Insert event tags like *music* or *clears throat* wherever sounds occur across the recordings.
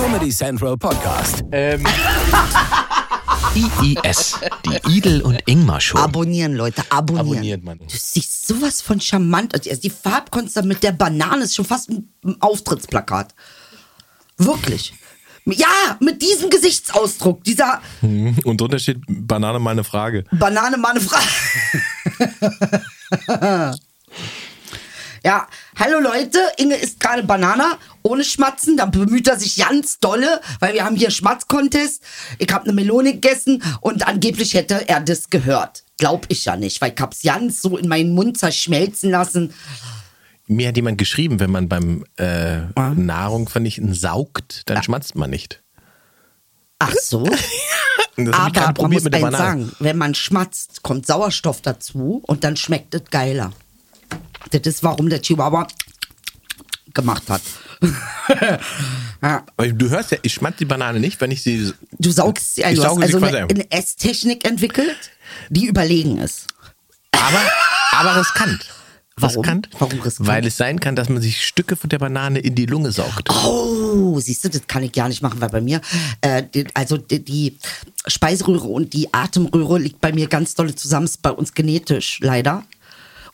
Comedy Central Podcast. IIS, die Idel und Ingmar Show. Abonnieren, Leute, abonnieren. Abonniert, Mann. Du siehst sowas von charmant. aus. Also die Farbkunst mit der Banane ist schon fast ein Auftrittsplakat. Wirklich. Ja, mit diesem Gesichtsausdruck, dieser *laughs* Und drunter steht Banane meine Frage. Banane, meine Frage. *laughs* ja, hallo Leute, Inge isst gerade Banana ohne Schmatzen. Da bemüht er sich ganz dolle, weil wir haben hier Schmatz-Contest. Ich habe eine Melone gegessen und angeblich hätte er das gehört. Glaub ich ja nicht, weil ich hab's ganz so in meinen Mund zerschmelzen lassen. Mir hat jemand geschrieben, wenn man beim äh, Nahrung vernichten saugt, dann schmatzt man nicht. Ach so. *laughs* Aber man probiert muss eins sagen, wenn man schmatzt, kommt Sauerstoff dazu und dann schmeckt es geiler. Das ist, warum der Chihuahua gemacht hat. *laughs* ja. Du hörst ja, ich schmatze die Banane nicht, wenn ich sie. Du saugst sie sauge sie also quasi eine, ein. eine Esstechnik entwickelt, die überlegen ist. Aber, aber riskant. Warum? Riskant, Warum riskant? Weil es sein kann, dass man sich Stücke von der Banane in die Lunge saugt. Oh, siehst du, das kann ich gar nicht machen, weil bei mir, äh, also die, die Speiseröhre und die Atemröhre liegt bei mir ganz dolle zusammen, ist bei uns genetisch leider.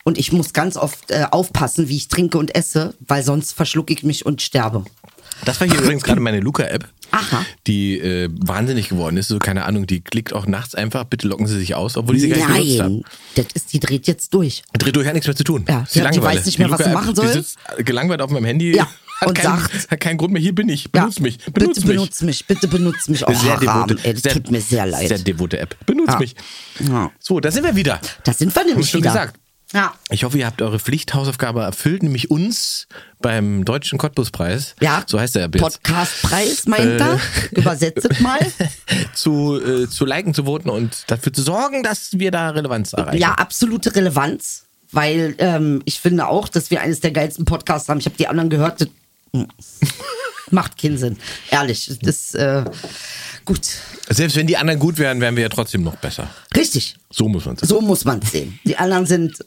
Und ich muss ganz oft äh, aufpassen, wie ich trinke und esse, weil sonst verschlucke ich mich und sterbe. Das war hier übrigens gerade meine Luca-App, die äh, wahnsinnig geworden ist. So, keine Ahnung, die klickt auch nachts einfach, bitte locken Sie sich aus, obwohl ich sie gar nicht. Nein, das ist, die dreht jetzt durch. Dreht durch, hat nichts mehr zu tun. Ja, Ist die die- weiß nicht mehr, was sie machen soll. Die sitzt gelangweilt auf meinem Handy. Ja, hat, und keinen, sagt- hat keinen Grund mehr. Hier bin ich. Benutz mich. Benutz bitte mich. benutz mich, bitte benutz mich. Oh, sehr Haram, devote, ey, das sehr, tut mir sehr leid. Sehr devote App. Benutz Ja. mich. Ja. So, da sind wir wieder. Da sind wir nämlich schon wieder. gesagt. Ja. Ich hoffe, ihr habt eure Pflichthausaufgabe erfüllt, nämlich uns beim Deutschen Cottbus-Preis. Ja. So heißt der jetzt. Podcastpreis meint er. Übersetzt mal. *laughs* Zu, äh, zu liken, zu voten und dafür zu sorgen, dass wir da Relevanz erreichen. Ja, absolute Relevanz, weil ähm, ich finde auch, dass wir eines der geilsten Podcasts haben. Ich habe die anderen gehört. *laughs* Macht keinen Sinn. Ehrlich. Das äh, gut. Selbst wenn die anderen gut wären, wären wir ja trotzdem noch besser. Richtig. So muss man sagen. So muss man es sehen. Die anderen sind.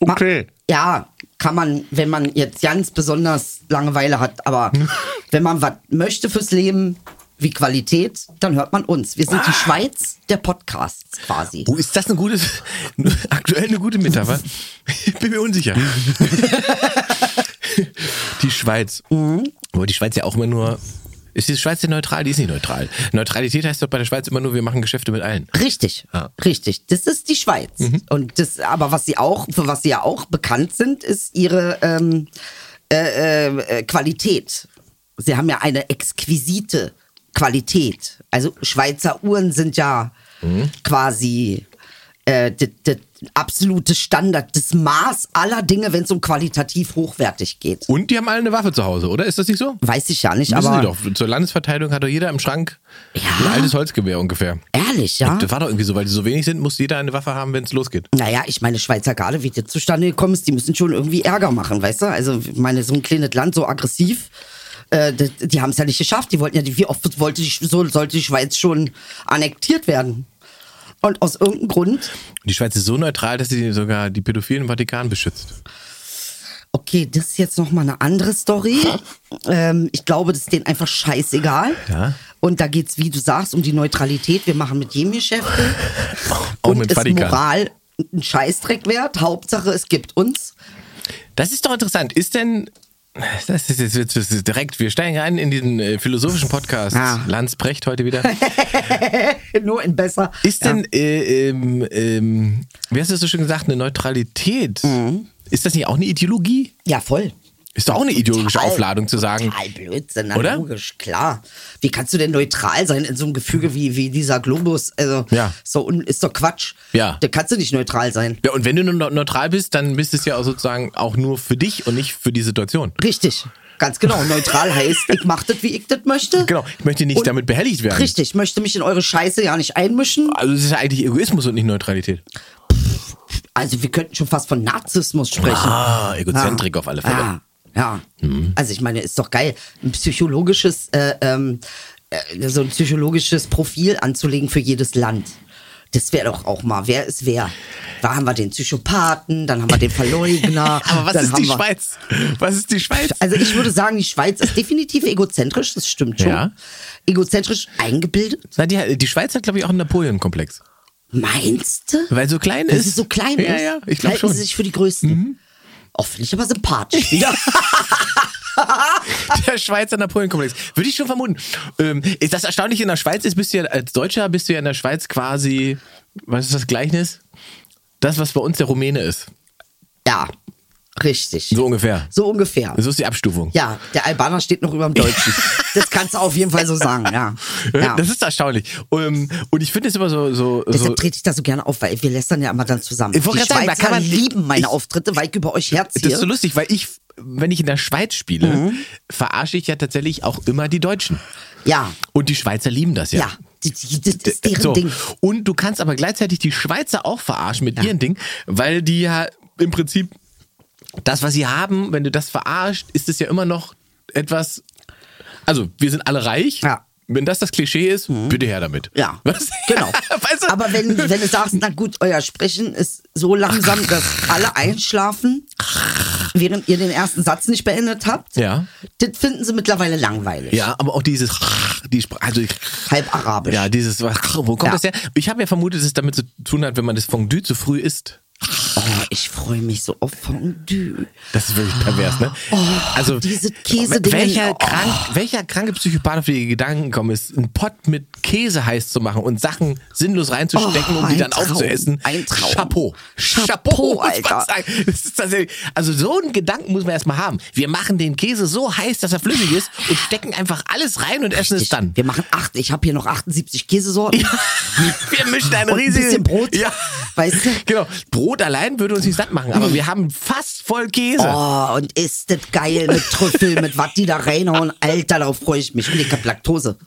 Okay. Ja, kann man, wenn man jetzt ganz besonders Langeweile hat, aber *laughs* wenn man was möchte fürs Leben, wie Qualität, dann hört man uns. Wir sind die Schweiz der Podcasts quasi. Oh, ist das eine gute, *laughs* aktuell eine gute Metapher? Ich bin mir unsicher. *laughs* die Schweiz. Aber die Schweiz ja auch immer nur. Ist die Schweiz denn neutral? Die ist nicht neutral. Neutralität heißt doch bei der Schweiz immer nur, wir machen Geschäfte mit allen. Richtig, Ja. richtig. Das ist die Schweiz. Mhm. Und das, aber was sie auch, für was sie ja auch bekannt sind, ist ihre ähm, äh, äh, Qualität. Sie haben ja eine exquisite Qualität. Also Schweizer Uhren sind ja Mhm. quasi äh, das, absolute Standard, das Maß aller Dinge, wenn es um qualitativ hochwertig geht. Und die haben alle eine Waffe zu Hause, oder? Ist das nicht so? Weiß ich ja nicht, Wissen aber Sie doch. Zur Landesverteidigung hat doch jeder im Schrank Ja. ein altes Holzgewehr ungefähr. ehrlich, ja. Das war doch irgendwie so, weil die so wenig sind, muss jeder eine Waffe haben, wenn es losgeht. Naja, ich meine, Schweizer Garde, wie das zustande gekommen ist, die müssen schon irgendwie Ärger machen, weißt du? Also, ich meine, so ein kleines Land, so aggressiv, äh, die, die haben es ja nicht geschafft. Die wollten ja, wie oft wollte die, so sollte die Schweiz schon annektiert werden? Und aus irgendeinem Grund, Die Schweiz ist so neutral, dass sie sogar die Pädophilen im Vatikan beschützt. okay, das ist jetzt nochmal eine andere Story. Ähm, ich glaube, das ist denen einfach scheißegal. Ja. Und da geht's, wie du sagst, um die Neutralität. Wir machen mit jedem Geschäfte. Auch und mit ist Vatikan. Moral ein Scheißdreck wert. Hauptsache, es gibt uns. Das ist doch interessant. Ist denn. Das ist jetzt das ist direkt, wir steigen rein in diesen äh, philosophischen Podcast. Ja. Lanz Brecht heute wieder. *laughs* Nur in besser. Ist Ja. denn, äh, ähm, ähm, wie hast du das so schön gesagt, eine Neutralität? Mhm. Ist das nicht auch eine Ideologie? Ja, voll. Ist doch auch eine ideologische Total. Aufladung zu sagen. Total Blödsinn, na, Oder? logisch, klar. Wie kannst du denn neutral sein in so einem Gefüge wie, wie dieser Globus? Also, Ja. so ist doch Quatsch. Ja. Da kannst du nicht neutral sein. Ja, und wenn du nur neutral bist, dann bist es ja auch sozusagen auch nur für dich und nicht für die Situation. Richtig. Ganz genau. Neutral *laughs* heißt, ich mach das, wie ich das möchte. Genau, ich möchte nicht Und- damit behelligt werden. Richtig, ich möchte mich in eure Scheiße ja nicht einmischen. Also es ist ja eigentlich Egoismus und nicht Neutralität. Also wir könnten schon fast von Narzissmus sprechen. Ah, Egozentrik auf alle Fälle. Ja, ja. Mhm. Also ich meine, ist doch geil, ein psychologisches, äh, ähm, äh, so ein psychologisches Profil anzulegen für jedes Land. Das wäre doch auch mal, wer ist wer? Da haben wir den Psychopathen, dann haben wir den Verleugner. *laughs* Aber was ist die wir, Schweiz? Was ist die Schweiz? Also ich würde sagen, die Schweiz ist definitiv egozentrisch, das stimmt schon. Ja. Egozentrisch eingebildet. Na, die, die Schweiz hat, glaube ich, auch einen Napoleon-Komplex. Meinst du? Weil so klein ist. es so klein ja, ist? Ja, ich glaube Halten schon. Mhm. sie sich für die Größten. Oh, finde ich aber sympathisch wieder. *laughs* Der Schweizer Napoleon-Komplex. Würde ich schon vermuten. Ähm, ist das Erstaunliche in der Schweiz ist, bist du ja als Deutscher, bist du ja in der Schweiz quasi, was ist das Gleichnis? Das, was bei uns der Rumäne ist. ja, richtig. So ungefähr. So ungefähr. So ist die Abstufung. Ja, der Albaner steht noch über dem Deutschen. *laughs* das kannst du auf jeden Fall so sagen, ja. ja. Das ist erstaunlich. Ähm, Und ich finde es immer so. so, so Deshalb trete ich da so gerne auf, weil wir lästern ja immer dann zusammen. Ich wollte Die gerade sagen, da Schweizer kann man- lieben meine ich- Auftritte, weil ich über euch herziehe. das ist so lustig, weil ich, wenn ich in der Schweiz spiele, Mhm. verarsche ich ja tatsächlich auch immer die Deutschen. ja, Und die Schweizer lieben das ja. ja, das ist deren so. Ding. Und du kannst aber gleichzeitig die Schweizer auch verarschen mit ihren Ding, weil die ja im Prinzip das, was sie haben, wenn du das verarscht, ist es ja immer noch etwas. Also, wir sind alle reich. Ja. Mhm. Wenn das das Klischee ist, bitte her damit. Ja, Was? genau. *laughs* weißt du? Aber wenn, wenn du sagst, na gut, euer Sprechen ist so langsam, dass alle einschlafen, während ihr den ersten Satz nicht beendet habt, Ja. das finden sie mittlerweile langweilig. Ja, aber auch dieses, die Spr- also Halb arabisch. ja, dieses, wo kommt Ja. das her? Ich habe ja vermutet, dass es damit zu tun hat, wenn man das Fondue zu früh isst. Oh, ich freue mich so auf Fondue. Das ist wirklich pervers, ne? also Oh, diese Käsedinge. welcher, Oh. krank, welcher kranke Psychopath auf die Gedanken gekommen ist, einen Pott mit Käse heiß zu machen und Sachen sinnlos reinzustecken, Oh, um die dann Traum, aufzuessen? ein Traum. Chapeau. Chapeau, man Alter. Das ist tatsächlich, also so einen Gedanken muss man erstmal haben. Wir machen den Käse so heiß, dass er flüssig ist und stecken einfach alles rein und essen es dann. Wir machen acht. Ich habe hier noch 78 Käsesorten. *laughs* Wir mischen einen Und ein bisschen Brot. Ja. Weißt du? Genau. Brot allein würde uns nicht satt machen, aber wir haben fast voll Käse. Oh, und ist das geil mit Trüffel, mit was die da reinhauen. Alter, darauf freue ich mich. Und ich hab Laktose.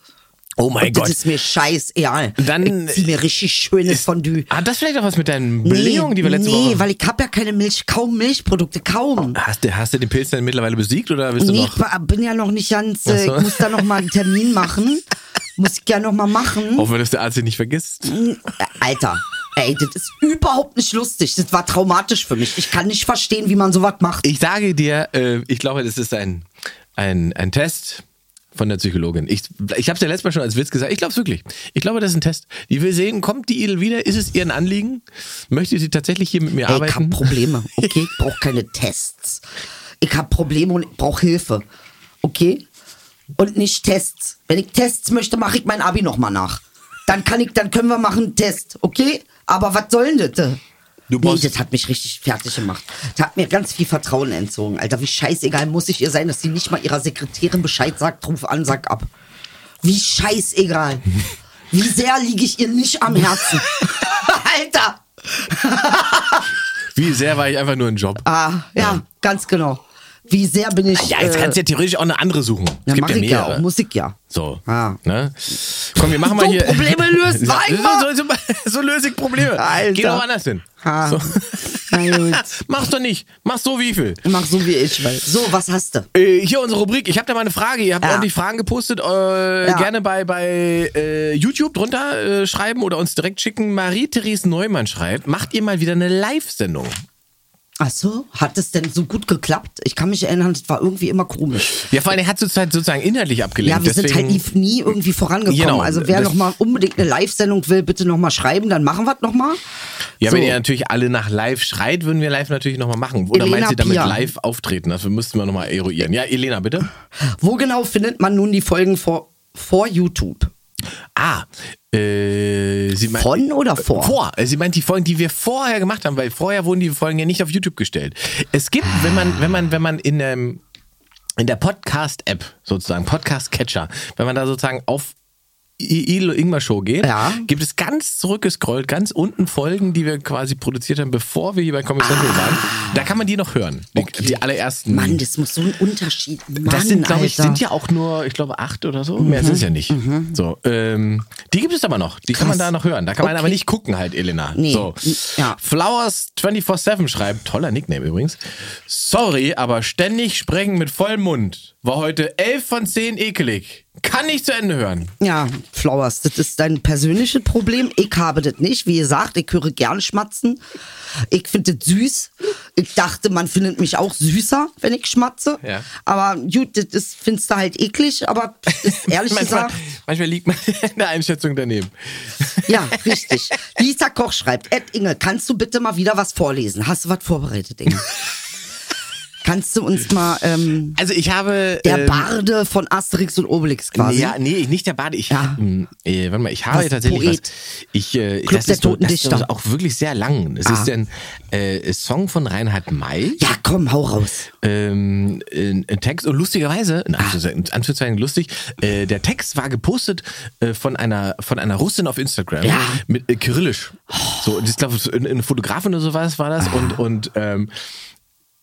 Oh mein und Gott. das ist mir scheißegal. Dann ich zieh mir richtig schönes Fondue. Hat das vielleicht auch was mit deinen Belegungen, die wir letzte nee, Woche... weil ich hab ja keine Milch, kaum Milchprodukte, kaum. Hast du, hast du den Pilz denn mittlerweile besiegt oder bist du Nee, noch... ich bin ja noch nicht ganz, äh, so. ich muss da noch mal einen Termin machen. *laughs* Muss ich ja noch mal machen. Hoffen wir, dass der Arzt dich nicht vergisst. Äh, Alter, ey, das ist überhaupt nicht lustig. Das war traumatisch für mich. Ich kann nicht verstehen, wie man sowas macht. Ich sage dir, äh, ich glaube, das ist ein, ein, ein Test von der Psychologin. Ich, ich habe es ja letztes Mal schon als Witz gesagt. Ich glaube es wirklich. Ich glaube, das ist ein Test. Die will sehen, kommt die Idel wieder? Ist es ihr ein Anliegen? Möchte sie tatsächlich hier mit mir Ey, ich hab arbeiten? Probleme, *laughs* okay? Ich brauche keine Tests. Ich hab Probleme und ich brauche Hilfe, okay? Und nicht Tests. Wenn ich Tests möchte, mache ich mein Abi nochmal nach. Dann kann ich, dann können wir machen einen Test, okay? Aber was soll denn das? Du nee, das hat mich richtig fertig gemacht. Das hat mir ganz viel Vertrauen entzogen. Alter, wie scheißegal muss ich ihr sein, dass sie nicht mal ihrer Sekretärin Bescheid sagt, ruf an, sag ab. Wie scheißegal. Wie sehr liege ich ihr nicht am Herzen. *laughs* Alter. Wie sehr war ich einfach nur ein Job? Ah, ja, ganz genau. Wie sehr bin ich. Ja, jetzt kannst du ja theoretisch auch eine andere suchen. Es ja, gibt mach ja ich ja mehrere. auch, muss ich ja. So. Ah. Ne? Komm, wir machen mal So hier. Probleme lösen *laughs* wir so, einfach. so, so, löse ich Probleme. Alter. Geh doch woanders hin. Ha. So. *laughs* *laughs* Mach's doch nicht. Mach's so wie viel. Mach so wie ich, weil. So, was hast du? Äh, hier unsere Rubrik. Ich habe da mal eine Frage. Ihr habt Ja. ordentlich Fragen gepostet. Äh, Ja. Gerne bei, bei äh, YouTube drunter äh, schreiben oder uns direkt schicken. Marie-Therese Neumann schreibt, macht ihr mal wieder eine Live-Sendung? Ach so, hat es denn so gut geklappt? Ich kann mich erinnern, das war irgendwie immer komisch. Ja, vor allem hat es halt sozusagen inhaltlich abgelehnt. Ja, wir sind Deswegen, halt nie, irgendwie vorangekommen. Genau, also wer das- noch mal unbedingt eine Live-Sendung will, bitte noch mal schreiben, dann machen wir es noch mal. Ja, so. wenn ihr natürlich alle nach live schreit, würden wir live natürlich nochmal machen. Oder Elena meint ihr damit Pia. live auftreten? Das müssten wir nochmal eruieren. Ja, Elena, bitte. Wo genau findet man nun die Folgen vor, vor YouTube? Ah, äh, sie meint, Von oder vor? Vor. Äh, Sie meint die Folgen, die wir vorher gemacht haben, weil vorher wurden die Folgen ja nicht auf YouTube gestellt. Es gibt, wenn man, wenn man, wenn man in ähm, in der Podcast-App sozusagen, Podcast-Catcher, wenn man da sozusagen auf Und Ingmar Show geht, Ja. gibt es ganz zurückgescrollt, ganz unten Folgen, die wir quasi produziert haben, bevor wir hier bei Comic Central waren. Da kann man die noch hören. Die, die allerersten. Mann, das muss so ein Unterschied. Mann, Das sind, glaube ich, sind ja auch nur, ich glaube, acht oder so. Mehr sind es ja nicht. So, ähm, die gibt es aber noch. Die kann man Krass. da noch hören. Da kann man Okay. aber nicht gucken halt, Elena. Nee. So. Ja. Flowers 24-7 schreibt, toller Nickname übrigens. Sorry, aber ständig sprechen mit vollem Mund. War heute 11 von 10 ekelig. Kann nicht zu Ende hören. Ja, Flowers, das ist dein persönliches Problem. Ich habe das nicht. Wie gesagt, ich höre gern schmatzen. Ich finde das süß. Ich dachte, man findet mich auch süßer, wenn ich schmatze. Ja. Aber gut, das findest du halt eklig. Aber *laughs* ehrlich Manchmal, gesagt, manchmal liegt man *laughs* in der Einschätzung daneben. ja, richtig. Lisa Koch schreibt, Ed Inge, kannst du bitte mal wieder was vorlesen? Hast du was vorbereitet, Inge? *laughs* kannst du uns mal ähm, Also ich habe... der ähm, Barde von Asterix und Obelix quasi? Ja, nee, nicht der Bade. Ich, Ja. äh, warte mal, ich habe Was, tatsächlich Poet? was. Ich, äh, Club das der ist Toten das ist Dichter. auch wirklich sehr lang. Es Ah. ist ein äh, Song von Reinhard May. Ja, komm, hau raus. ähm, ein, Text und lustigerweise, in Anführungszeichen, in Anführungszeichen lustig, äh, der Text war gepostet äh, von einer von einer Russin auf Instagram Ja. mit äh, Kyrillisch. So, und ich glaube, eine eine Fotografin oder sowas war das und und ähm,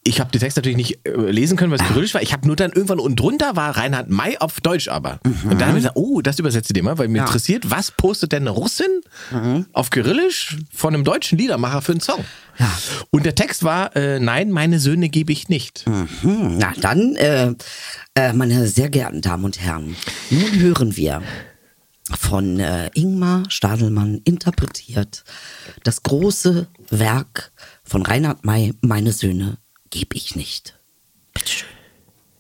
ich habe den Text natürlich nicht äh, lesen können, was Kyrillisch war. Ich habe nur dann irgendwann unten drunter war Reinhard May auf Deutsch aber. Und dann habe ich gesagt, oh, das übersetze dir mal, weil mir Ja. interessiert, was postet denn eine Russin auf Kyrillisch von einem deutschen Liedermacher für einen Song? Ja. Und der Text war, äh, nein, meine Söhne gebe ich nicht. Hm, na dann, äh, äh, meine sehr geehrten Damen und Herren, nun hören wir von äh, Ingmar Stadelmann interpretiert das große Werk von Reinhard May, Meine Söhne gebe ich nicht.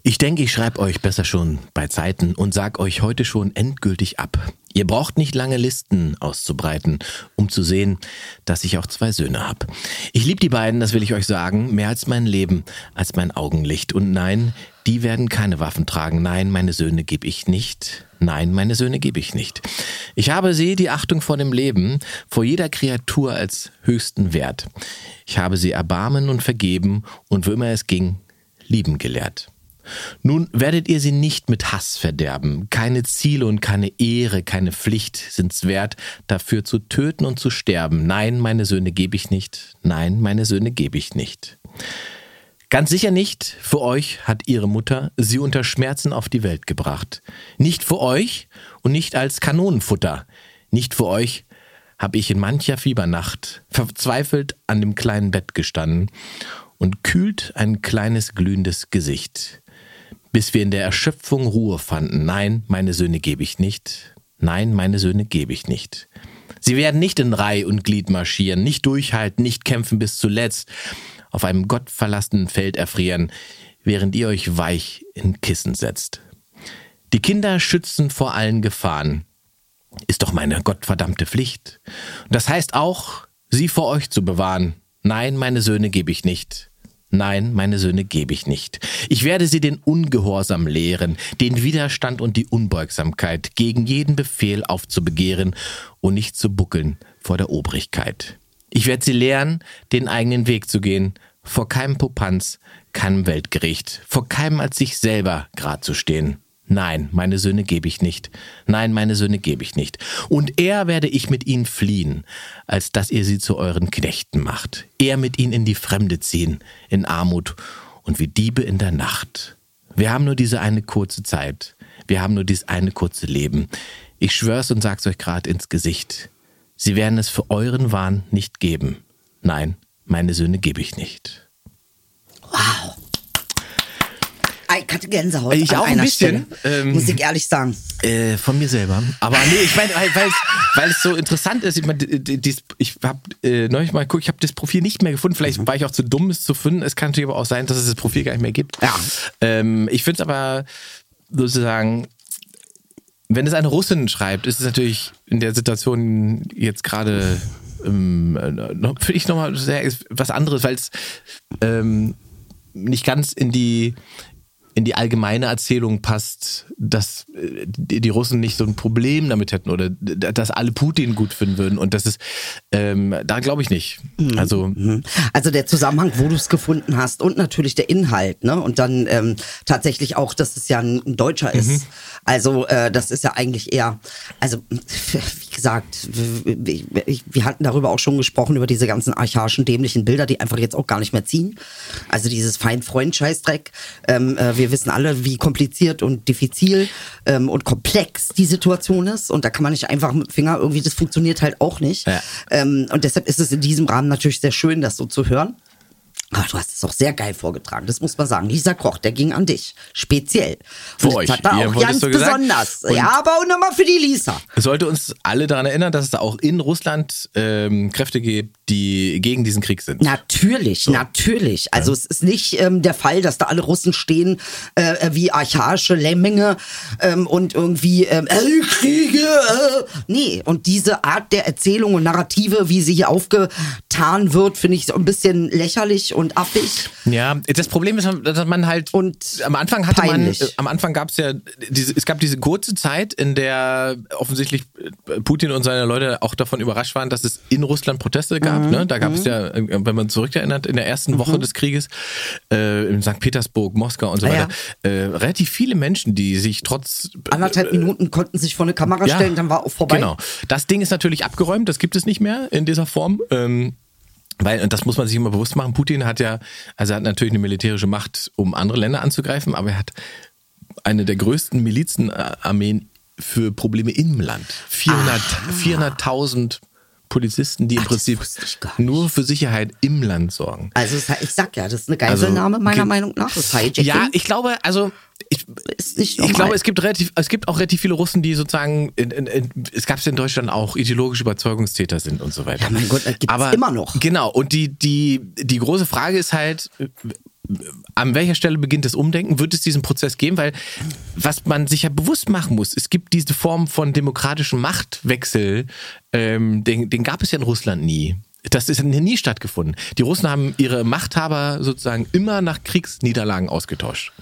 Ich denke, ich schreibe euch besser schon bei Zeiten und sag euch heute schon endgültig ab. Ihr braucht nicht lange Listen auszubreiten, um zu sehen, dass ich auch zwei Söhne hab. Ich lieb die beiden, das will ich euch sagen, mehr als mein Leben, als mein Augenlicht. Und nein, die werden keine Waffen tragen. Nein, meine Söhne gebe ich nicht. Nein, meine Söhne gebe ich nicht. Ich habe sie die Achtung vor dem Leben, vor jeder Kreatur als höchsten Wert. Ich habe sie erbarmen und vergeben und wo immer es ging, lieben gelehrt. Nun werdet ihr sie nicht mit Hass verderben. Keine Ziele und keine Ehre, keine Pflicht sind's wert, dafür zu töten und zu sterben. Nein, meine Söhne gebe ich nicht. Nein, meine Söhne gebe ich nicht. Ganz sicher nicht. Für euch hat ihre Mutter sie unter Schmerzen auf die Welt gebracht. Nicht für euch und nicht als Kanonenfutter. Nicht für euch habe ich in mancher Fiebernacht verzweifelt an dem kleinen Bett gestanden und kühlt ein kleines glühendes Gesicht bis wir in der Erschöpfung Ruhe fanden. Nein, meine Söhne gebe ich nicht. Nein, meine Söhne gebe ich nicht. Sie werden nicht in Reih und Glied marschieren, nicht durchhalten, nicht kämpfen bis zuletzt, auf einem gottverlassenen Feld erfrieren, während ihr euch weich in Kissen setzt. Die Kinder schützen vor allen Gefahren. Ist doch meine gottverdammte Pflicht. Das heißt auch, sie vor euch zu bewahren. Nein, meine Söhne gebe ich nicht. Nein, meine Söhne gebe ich nicht. Ich werde sie den Ungehorsam lehren, den Widerstand und die Unbeugsamkeit, gegen jeden Befehl aufzubegehren und nicht zu buckeln vor der Obrigkeit. Ich werde sie lehren, den eigenen Weg zu gehen, vor keinem Popanz, keinem Weltgericht, vor keinem als sich selber grad zu stehen. Nein, meine Söhne gebe ich nicht. Nein, meine Söhne gebe ich nicht. Und eher werde ich mit ihnen fliehen, als dass ihr sie zu euren Knechten macht. Eher mit ihnen in die Fremde ziehen, in Armut und wie Diebe in der Nacht. Wir haben nur diese eine kurze Zeit. Wir haben nur dieses eine kurze Leben. Ich schwör's und sag's euch grad ins Gesicht. Sie werden es für euren Wahn nicht geben. Nein, meine Söhne gebe ich nicht. Wow. Ich hatte Gänsehaut. Ich auch ein einer bisschen, ähm, muss ich ehrlich sagen. Äh, von mir selber. Aber nee, ich meine, weil, es so interessant ist. Ich meine, ich habe äh, neulich mal geguckt, ich habe das Profil nicht mehr gefunden. Vielleicht war ich auch zu dumm, es zu finden. Es kann natürlich aber auch sein, dass es das Profil gar nicht mehr gibt. Ja. Ähm, ich finde es aber sozusagen, wenn es eine Russin schreibt, ist es natürlich in der Situation jetzt gerade ähm, äh, finde ich nochmal was anderes, weil es ähm, nicht ganz in die in die allgemeine Erzählung passt, dass äh, die, Russen nicht so ein Problem damit hätten oder dass alle Putin gut finden würden und das ist ähm, da glaube ich nicht. Also Mhm. Also der Zusammenhang, wo du es gefunden hast und natürlich der Inhalt, ne? Und dann ähm, tatsächlich auch, dass es ja ein, ein Deutscher ist. Also äh, das ist ja eigentlich eher, also wie gesagt, wir, hatten darüber auch schon gesprochen, über diese ganzen archaischen, dämlichen Bilder, die einfach jetzt auch gar nicht mehr ziehen. Also dieses Feind-Freund-Scheißdreck. Ähm, äh, wir wissen alle, wie kompliziert und diffizil ähm, und komplex die Situation ist. Und da kann man nicht einfach mit dem Finger irgendwie, das funktioniert halt auch nicht. Ja. Ähm, und deshalb ist es in diesem Rahmen natürlich sehr schön, das so zu hören. Aber du hast es auch sehr geil vorgetragen, das muss man sagen. Lisa Koch, der ging an dich. Speziell. Für Und euch. Das hat Ihr auch ganz besonders. Und- Ja, aber auch nochmal für die Lisa. Sollte uns alle daran erinnern, dass es da auch in Russland ähm, Kräfte gibt, die gegen diesen Krieg sind. Natürlich, natürlich. Also es ist nicht ähm, der Fall, dass da alle Russen stehen äh, wie archaische Lemminge ähm, und irgendwie ähm, äh, Kriege. Äh. Nee, und diese Art der Erzählung und Narrative, wie sie hier aufgetan wird, finde ich so ein bisschen lächerlich und affig. Ja, das Problem ist, dass man halt Und am Anfang hatte peinlich. man, äh, am Anfang gab es ja diese, es gab diese kurze Zeit, in der offensichtlich äh, Putin und seine Leute auch davon überrascht waren, dass es in Russland Proteste gab. Ne? Da gab es ja, äh, wenn man zurückerinnert, in der ersten Woche des Krieges äh, in St. Petersburg, Moskau und so Ah, weiter, äh, relativ viele Menschen, die sich trotz Anderthalb Minuten konnten sich vor eine Kamera stellen, dann war auch vorbei. Genau. Das Ding ist natürlich abgeräumt, das gibt es nicht mehr in dieser Form. Ähm, weil, und das muss man sich immer bewusst machen, Putin hat ja, also er hat natürlich eine militärische Macht, um andere Länder anzugreifen, aber er hat eine der größten Milizenarmeen für Probleme im Land. 400 400.000 Polizisten, die im Ach, Prinzip nur für Sicherheit im Land sorgen. Also es- ich sag ja, das ist eine Geiselnahme meiner ge- Meinung nach. Das Hijacking Ja, ich glaube, also ich, ich glaube, es gibt relativ, es gibt auch relativ viele Russen, die sozusagen, in, in, in, es gab es in Deutschland auch ideologische Überzeugungstäter sind und so weiter. Ja, mein Gott, das gibt's Aber immer noch. Genau. Und die die die große Frage ist halt, an welcher Stelle beginnt das Umdenken? Wird es diesen Prozess geben? Weil was man sich ja bewusst machen muss, es gibt diese Form von demokratischem Machtwechsel, ähm, den, den gab es ja in Russland nie. Das ist nie stattgefunden. Die Russen haben ihre Machthaber sozusagen immer nach Kriegsniederlagen ausgetauscht.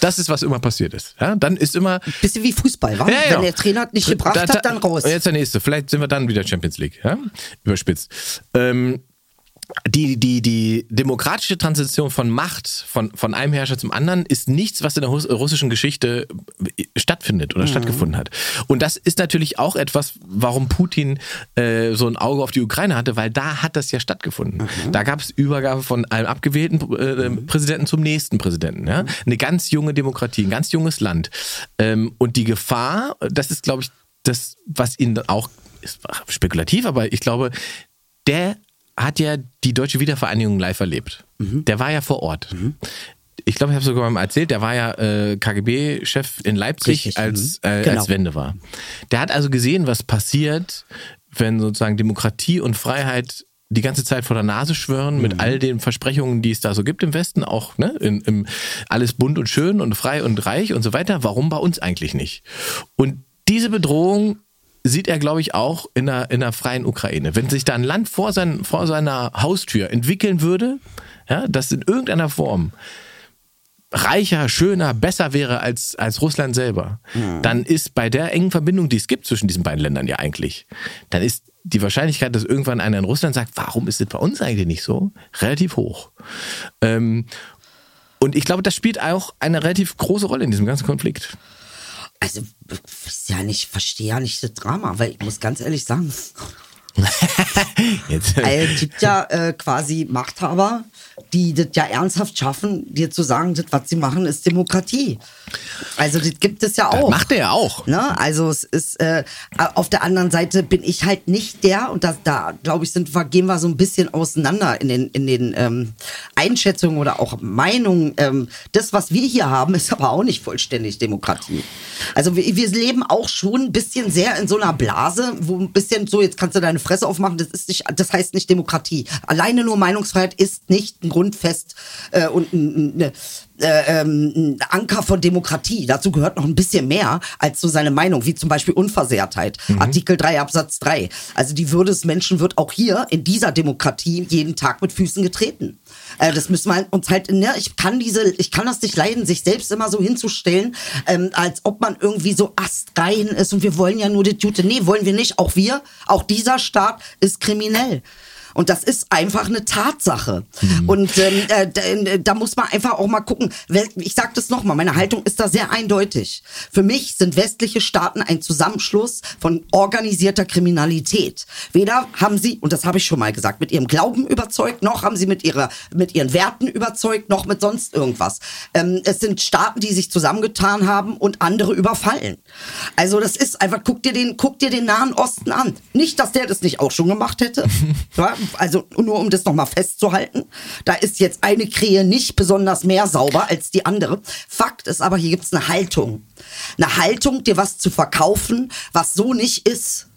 Das ist, was immer passiert ist. Ja, dann ist immer. Bisschen wie Fußball, wa? Ja, ja. Wenn der Trainer nicht gebracht Da- da- hat, dann raus. Und jetzt der nächste. Vielleicht sind wir dann wieder Champions League. Ja? Überspitzt. Ähm, die, die, die demokratische Transition von Macht von, von einem Herrscher zum anderen ist nichts, was in der russischen Geschichte stattfindet Mhm. oder stattgefunden hat. Und das ist natürlich auch etwas, warum Putin äh, so ein Auge auf die Ukraine hatte, weil da hat das ja stattgefunden. Mhm. Da gab es Übergabe von einem abgewählten äh, Präsidenten zum nächsten Präsidenten. Ja? Eine ganz junge Demokratie, ein ganz junges Land. Ähm, und die Gefahr, das ist, glaube ich, das, was ihn auch, ist spekulativ, aber ich glaube, der hat ja die deutsche Wiedervereinigung live erlebt. Der war ja vor Ort. Ich glaube, ich habe sogar mal erzählt, der war ja äh, KGB-Chef in Leipzig, Richtig, als, mhm. äh, Genau. als Wende war. Der hat also gesehen, was passiert, wenn sozusagen Demokratie und Freiheit die ganze Zeit vor der Nase schwören Mhm. mit all den Versprechungen, die es da so gibt im Westen, auch ne, in, im, alles bunt und schön und frei und reich und so weiter. Warum bei uns eigentlich nicht? Und diese Bedrohung sieht er, glaube ich, auch in der, in der freien Ukraine. Wenn sich da ein Land vor, sein, vor seiner Haustür entwickeln würde, ja, das in irgendeiner Form reicher, schöner, besser wäre als, als Russland selber, dann ist bei der engen Verbindung, die es gibt zwischen diesen beiden Ländern ja eigentlich, dann ist die Wahrscheinlichkeit, dass irgendwann einer in Russland sagt, warum ist es bei uns eigentlich nicht so, relativ hoch. Ähm, und ich glaube, das spielt auch eine relativ große Rolle in diesem ganzen Konflikt. Also, ich weiß ja nicht, verstehe ja nicht das Drama, weil ich muss ganz ehrlich sagen, *laughs* Jetzt, es gibt ja äh, quasi Machthaber, die das ja ernsthaft schaffen, dir zu sagen, das, was sie machen, ist Demokratie. Also, das gibt es ja das auch. macht er ja auch. Ne? Also es ist äh, auf der anderen Seite bin ich halt nicht der und das, da glaube ich sind wir, gehen wir so ein bisschen auseinander in den in den ähm, Einschätzungen oder auch Meinungen. Ähm, das was wir hier haben ist aber auch nicht vollständig Demokratie. Also wir, wir leben auch schon ein bisschen sehr in so einer Blase, wo ein bisschen so jetzt kannst du deine Fresse aufmachen. Das ist nicht, das heißt nicht Demokratie. Alleine nur Meinungsfreiheit ist nicht ein Grundfest äh, und ein, ein, äh, ähm, Anker von Demokratie. Dazu gehört noch ein bisschen mehr als so seine Meinung, wie zum Beispiel Unversehrtheit. Artikel 3 Absatz 3. Also die Würde des Menschen wird auch hier in dieser Demokratie jeden Tag mit Füßen getreten. Äh, das müssen wir uns halt, ne, ich kann diese, ich kann das nicht leiden, sich selbst immer so hinzustellen, ähm, als ob man irgendwie so astrein ist und wir wollen ja nur die Jute. Nee, wollen wir nicht. Auch wir, auch dieser Staat ist kriminell. Und das ist einfach eine Tatsache. Und ähm, äh, da, äh, da muss man einfach auch mal gucken. Ich sage das nochmal, meine Haltung ist da sehr eindeutig. Für mich sind westliche Staaten ein Zusammenschluss von organisierter Kriminalität. Weder haben sie, und das habe ich schon mal gesagt, mit ihrem Glauben überzeugt, noch haben sie mit, ihrer, mit ihren Werten überzeugt, noch mit sonst irgendwas. Ähm, es sind Staaten, die sich zusammengetan haben und andere überfallen. Also das ist einfach, guck dir den, guck dir den Nahen Osten an. Nicht, dass der das nicht auch schon gemacht hätte. *laughs* ja, also nur um das nochmal festzuhalten, da ist jetzt eine Krähe nicht besonders mehr sauber als die andere. Fakt ist aber, hier gibt's eine Haltung. Eine Haltung, dir was zu verkaufen, was so nicht ist.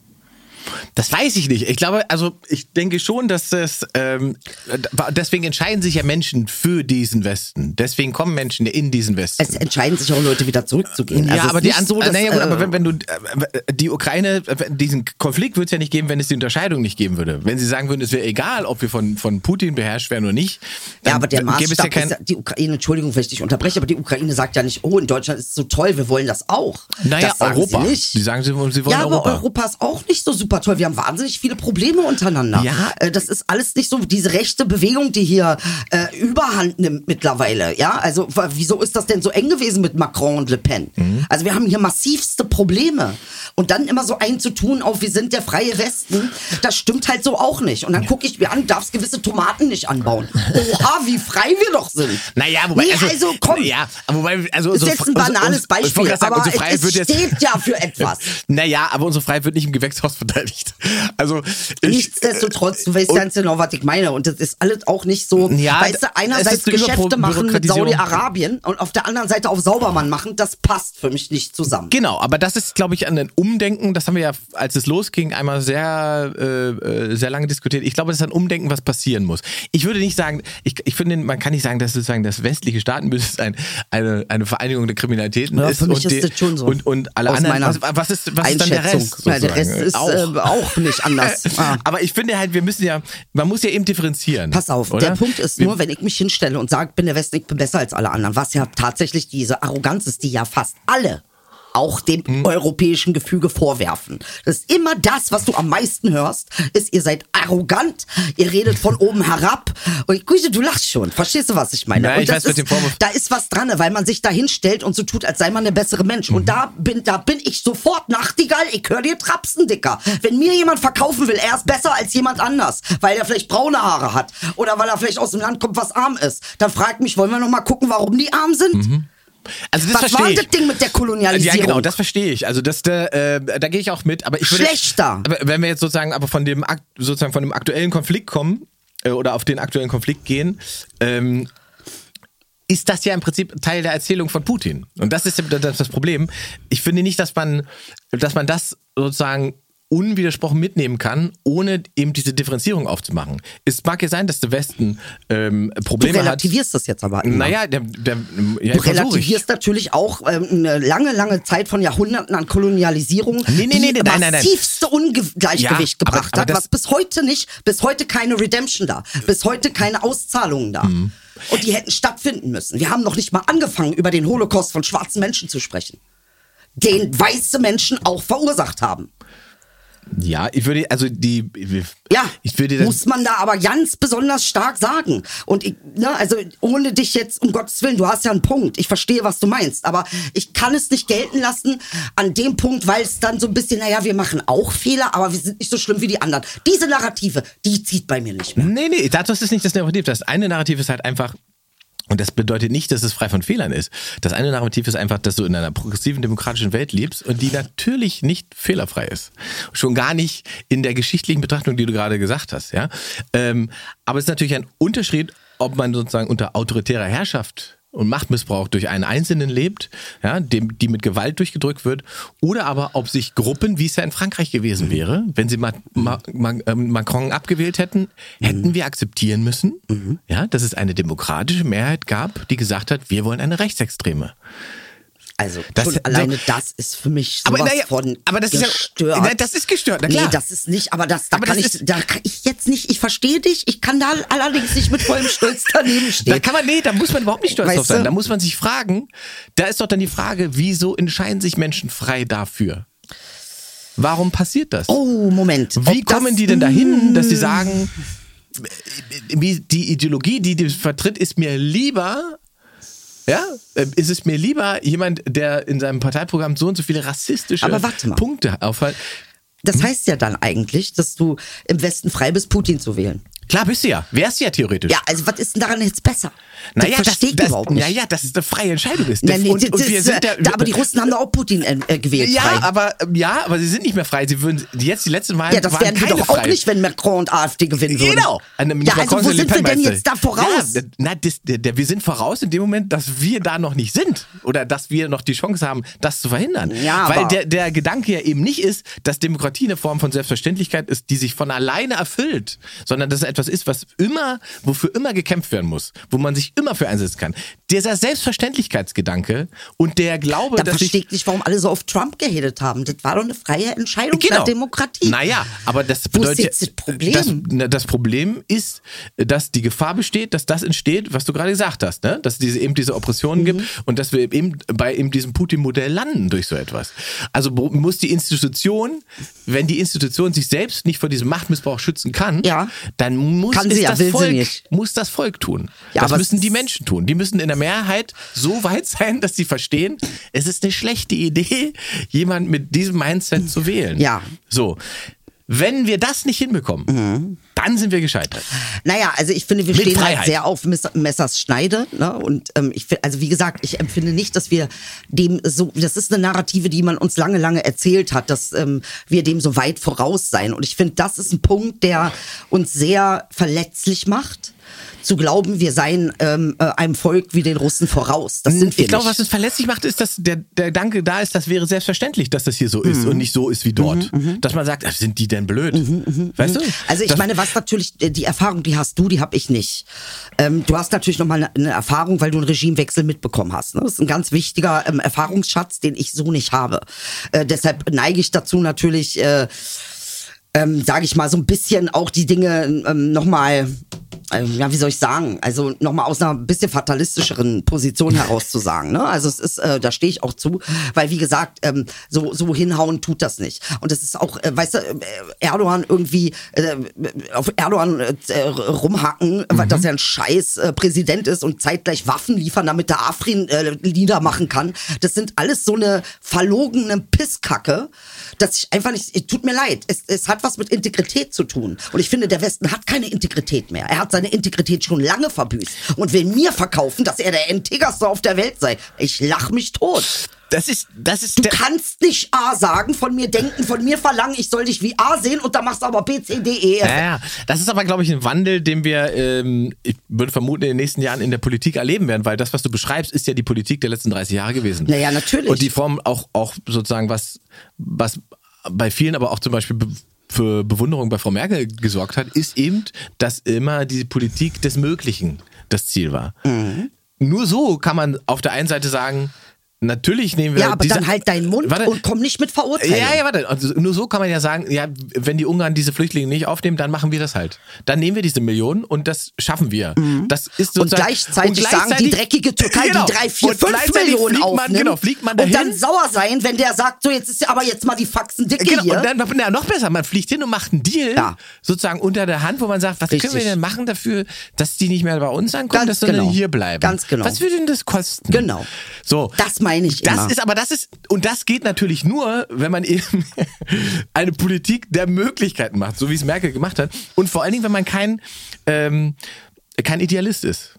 Das weiß ich nicht. Ich glaube, also ich denke schon, dass das ähm, deswegen entscheiden sich ja Menschen für diesen Westen. Deswegen kommen Menschen in diesen Westen. Es entscheiden sich auch Leute wieder zurückzugehen. Ja, Also es aber die nicht An so, dass, naja, gut, äh, aber wenn, wenn du äh, die Ukraine, äh, diesen Konflikt würde es ja nicht geben, wenn es die Unterscheidung nicht geben würde. Wenn sie sagen würden, es wäre egal, ob wir von, von Putin beherrscht werden oder nicht. Ja, aber der es ja Maßstab kein, ist ja, die Ukraine, Entschuldigung, wenn ich dich unterbreche, aber die Ukraine sagt ja nicht, oh, in Deutschland ist es so toll, wir wollen das auch. Naja, das Europa. Sie nicht. Die sagen, sie wollen, sie wollen ja, aber Europa. Europa ist auch nicht so super toll. Wir haben wahnsinnig viele Probleme untereinander. Ja. Äh, Das ist alles nicht so diese rechte Bewegung, die hier äh, Überhand nimmt mittlerweile. Ja, also wieso ist das denn so eng gewesen mit Macron und Le Pen? Mhm. Also wir haben hier massivste Probleme. Und dann immer so einzutun auf, wir sind der freie Westen, das stimmt halt so auch nicht. Und dann gucke ich mir an, darfst gewisse Tomaten nicht anbauen. Oha, wie frei wir doch sind. Naja, wobei, nee, also, also, komm. Ja, wobei, also ist unsere jetzt ein banales Beispiel, sagen, aber unsere Freiheit es, wird es jetzt, steht ja für etwas. *laughs* Naja, aber unsere Freiheit wird nicht im Gewächshaus verteidigt. Also ich, Nichtsdestotrotz, du weißt und- ganz genau, was ich meine. Und das ist alles auch nicht so, Ja, weißt du, einerseits Geschäfte machen mit. Saudi-Arabien und auf der anderen Seite auf Saubermann machen, das passt für mich nicht zusammen. Genau, aber das ist, glaube ich, an ein Umdenken. Das haben wir ja, als es losging, einmal sehr, äh, äh, sehr lange diskutiert. Ich glaube, das ist ein Umdenken, was passieren muss. Ich würde nicht sagen, ich, ich finde, man kann nicht sagen, dass sozusagen das westliche Staatenbild ein, eine, eine Vereinigung der Kriminalitäten Ja, ist. für mich und ist das schon so. Und, und alle Aus anderen. Was, was ist, was ist dann der. Rest? Ja, der Rest ist auch, äh, auch nicht anders. *laughs* Ah. Aber ich finde halt, wir müssen ja, man muss ja eben differenzieren. Pass auf, oder? der Punkt ist nur, wenn ich mich hinstelle und sage, bin der Westen, ich bin besser als alle anderen, was ja tatsächlich diese Arroganz ist, die ja fast alle auch dem Hm. europäischen Gefüge vorwerfen. Das ist immer das, was du am meisten hörst, ist, ihr seid arrogant, ihr redet von oben *laughs* herab. Und Güte, du lachst schon. Verstehst du, was ich meine? Ja, ich das weiß mit ist, dem Vorwurf- da ist was dran, weil man sich da hinstellt und so tut, als sei man der bessere Mensch. Mhm. Und da bin, da bin ich sofort Nachtigall, ich höre dir Trapsen, Dicker. Wenn mir jemand verkaufen will, er ist besser als jemand anders, weil er vielleicht braune Haare hat oder weil er vielleicht aus dem Land kommt, was arm ist, dann fragt mich, wollen wir noch mal gucken, warum die arm sind? Also das Was war verstehe das ich. Ding mit der Kolonialisierung? Ja, genau, das verstehe ich. Also das, da, äh, da gehe ich auch mit. Aber ich würde, Schlechter. Aber wenn wir jetzt sozusagen aber von dem sozusagen von dem aktuellen Konflikt kommen äh, oder auf den aktuellen Konflikt gehen, ähm, ist das ja im Prinzip Teil der Erzählung von Putin. Und das ist das, das Problem. Ich finde nicht, dass man, dass man das sozusagen unwidersprochen mitnehmen kann, ohne eben diese Differenzierung aufzumachen. Es mag ja sein, dass der Westen ähm, Du Probleme hat. relativierst das jetzt aber immer. Naja, der, der, ja, Du relativierst natürlich auch ähm, eine lange, lange Zeit von Jahrhunderten an Kolonialisierung, Nee, nee, die nee, nee, nein, nein, nein. massivste Ungleichgewicht Ja, aber- gebracht aber hat, das- was bis heute nicht, bis heute keine Redemption da, bis heute keine Auszahlungen da. Mhm. Und die hätten stattfinden müssen. Wir haben noch nicht mal angefangen, über den Holocaust von schwarzen Menschen zu sprechen. Den weiße Menschen auch verursacht haben. Ja, ich würde, also die, Ja, ich würde muss man da aber ganz besonders stark sagen. Und ich, ne, also ohne dich jetzt, um Gottes Willen, du hast ja einen Punkt. Ich verstehe, was du meinst. Aber ich kann es nicht gelten lassen an dem Punkt, weil es dann so ein bisschen, naja, wir machen auch Fehler, aber wir sind nicht so schlimm wie die anderen. Diese Narrative, die zieht bei mir nicht mehr. Nee, nee, das ist nicht das Narrativ. Das eine Narrativ ist halt einfach, und das bedeutet nicht, dass es frei von Fehlern ist. Das eine Narrativ ist einfach, dass du in einer progressiven demokratischen Welt lebst und die natürlich nicht fehlerfrei ist. Schon gar nicht in der geschichtlichen Betrachtung, die du gerade gesagt hast. Ja? Ähm, aber es ist natürlich ein Unterschied, ob man sozusagen unter autoritärer Herrschaft und Machtmissbrauch durch einen Einzelnen lebt, ja, dem, die mit Gewalt durchgedrückt wird, oder aber ob sich Gruppen, wie es ja in Frankreich gewesen wäre, wenn sie Ma Ma Ma ähm, Macron abgewählt hätten, hätten wir akzeptieren müssen, ja, dass es eine demokratische Mehrheit gab, die gesagt hat, wir wollen eine Rechtsextreme. Also Das- schon so- alleine das ist für mich Aber sowas naja, von aber das ist ja- gestört. Na, das ist gestört, na klar. Nee, das ist nicht, aber das, da, Aber kann das ich, ist- da kann ich jetzt nicht, ich verstehe dich, ich kann da allerdings nicht mit vollem Stolz daneben stehen. Da kann man, nee, da muss man überhaupt nicht stolz Weißt drauf sein. du? Da muss man sich fragen, da ist doch dann die Frage, wieso entscheiden sich Menschen frei dafür? Warum passiert das? oh, Moment. Wie Ob das- kommen die denn dahin, dass sie sagen, wie die Ideologie, die die vertritt, ist mir lieber, ja, äh, ist es mir lieber jemand, der in seinem Parteiprogramm so und so viele rassistische Aber warte mal. Punkte aufhält. Das heißt ja dann eigentlich, dass du im Westen frei bist, Putin zu wählen. Klar bist du ja. Wärst du ja theoretisch. Ja, also was ist denn daran jetzt besser? Naja, das ich das, überhaupt nicht. Naja, dass es eine freie Entscheidung ist. Nein, nee, und, das und wir ist, sind äh, da, aber die Russen haben doch auch Putin äh, äh, gewählt. ja, frei. aber ja, aber sie sind nicht mehr frei. Sie würden jetzt die letzten Wahlen Ja, das wir keine doch auch frei. nicht, wenn Macron und AfD gewinnen würden. Genau. Eine- Ja, Macron also wo sind wir denn jetzt da voraus? Ja, na, das, der, der, wir sind voraus in dem Moment, dass wir da noch nicht sind oder dass wir noch die Chance haben, das zu verhindern. Ja, Weil der, der Gedanke ja eben nicht ist, dass Demokratie eine Form von Selbstverständlichkeit ist, die sich von alleine erfüllt, sondern dass es etwas ist, was immer, wofür immer gekämpft werden muss, wo man sich immer für einsetzen kann. Dieser Selbstverständlichkeitsgedanke und der Glaube, Da dass verstehe ich nicht, warum alle so auf Trump gehatet haben. Das war doch eine freie Entscheidung der Demokratie. Naja, aber das bedeutet. das Problem? Das, das Problem ist, dass die Gefahr besteht, dass das entsteht, was du gerade gesagt hast, ne? dass es diese, eben diese Oppressionen Mhm. gibt und dass wir eben bei eben diesem Putin-Modell landen durch so etwas. Also muss die Institution, wenn die Institution sich selbst nicht vor diesem Machtmissbrauch schützen kann, Ja. dann muss Kann sie ja, das will sie Volk, nicht. muss das Volk tun. Ja, das müssen die Menschen tun. Die müssen in der Mehrheit so weit sein, dass sie verstehen, es ist eine schlechte Idee, jemand mit diesem Mindset zu wählen. Ja. So. Wenn wir das nicht hinbekommen, dann sind wir gescheitert. Naja, also ich finde, wir Mit stehen Freiheit. halt sehr auf Mess- Messers Schneide. Ne? Und ähm, ich also wie gesagt, ich empfinde nicht, dass wir dem so, das ist eine Narrative, die man uns lange, lange erzählt hat, dass ähm, wir dem so weit voraus sein. Und ich finde, das ist ein Punkt, der uns sehr verletzlich macht. Zu glauben, wir seien ähm, äh, einem Volk wie den Russen voraus. Das sind wir ich glaube, was uns verletzlich macht, ist, dass der, der Gedanke da ist, das wäre selbstverständlich, dass das hier so Mhm. ist und nicht so ist wie dort. Dass man sagt, sind die denn blöd? Weißt du? Also ich Das- meine, was natürlich, äh, die Erfahrung, die hast du, die habe ich nicht. Ähm, du hast natürlich nochmal eine, eine Erfahrung, weil du einen Regimewechsel mitbekommen hast. Ne? Das ist ein ganz wichtiger ähm, Erfahrungsschatz, den ich so nicht habe. Äh, deshalb neige ich dazu natürlich, äh, ähm, sage ich mal, so ein bisschen auch die Dinge ähm, nochmal, ähm, ja, wie soll ich sagen, also nochmal aus einer bisschen fatalistischeren Position *laughs* heraus zu sagen. Ne? Also es ist, äh, da stehe ich auch zu, weil wie gesagt, ähm, so, so hinhauen tut das nicht. Und es ist auch, äh, weißt du, äh, Erdogan irgendwie äh, auf Erdogan äh, rumhacken, weil dass er ein scheiß äh, Präsident ist und zeitgleich Waffen liefern, damit der Afrin äh, niedermachen kann. Das sind alles so eine verlogene Pisskacke, dass ich einfach nicht, tut mir leid, es, es hat was mit Integrität zu tun. Und ich finde, der Westen hat keine Integrität mehr. Er hat seine Integrität schon lange verbüßt und will mir verkaufen, dass er der integerste auf der Welt sei. Ich lach mich tot. Das ist, das ist Du kannst nicht A sagen, von mir denken, von mir verlangen, ich soll dich wie A sehen und dann machst du aber B, C, D, E. Ja, ja. Das ist aber, glaube ich, ein Wandel, den wir, ähm, ich würde vermuten, in den nächsten Jahren in der Politik erleben werden, weil das, was du beschreibst, ist ja die Politik der letzten 30 Jahre gewesen. Naja, natürlich. Und die Form auch, auch sozusagen, was, was bei vielen aber auch zum Beispiel be für Bewunderung bei Frau Merkel gesorgt hat, ist eben, dass immer diese Politik des Möglichen das Ziel war. Mhm. Nur so kann man auf der einen Seite sagen, natürlich nehmen wir Ja, aber diese, dann halt deinen Mund Warte. und komm nicht mit Verurteilung. Ja, ja, warte. Also nur so kann man ja sagen, ja, wenn die Ungarn diese Flüchtlinge nicht aufnehmen, dann machen wir das halt. Dann nehmen wir diese Millionen und das schaffen wir. Das ist Und sozusagen, gleichzeitig, sagen, die dreckige Türkei, Genau. die drei, vier, Und fünf gleichzeitig Millionen fliegt man, aufnimmt. Genau, fliegt man und dahin. dann sauer sein, wenn der sagt, so jetzt ist ja aber jetzt mal die Faxen dicke Genau, hier. und dann ja, noch besser, man fliegt hin und macht einen Deal, Ja. sozusagen unter der Hand, wo man sagt, was Richtig. können wir denn machen dafür, dass die nicht mehr bei uns ankommen, Ganz dass sondern genau. hier bleiben. Ganz genau. Was würde denn das kosten? Genau. So. Das meine ich Das immer. ist aber das ist und das geht natürlich nur, wenn man eben *laughs* eine Politik der Möglichkeiten macht, so wie es Merkel gemacht hat und vor allen Dingen, wenn man kein ähm, kein Idealist ist.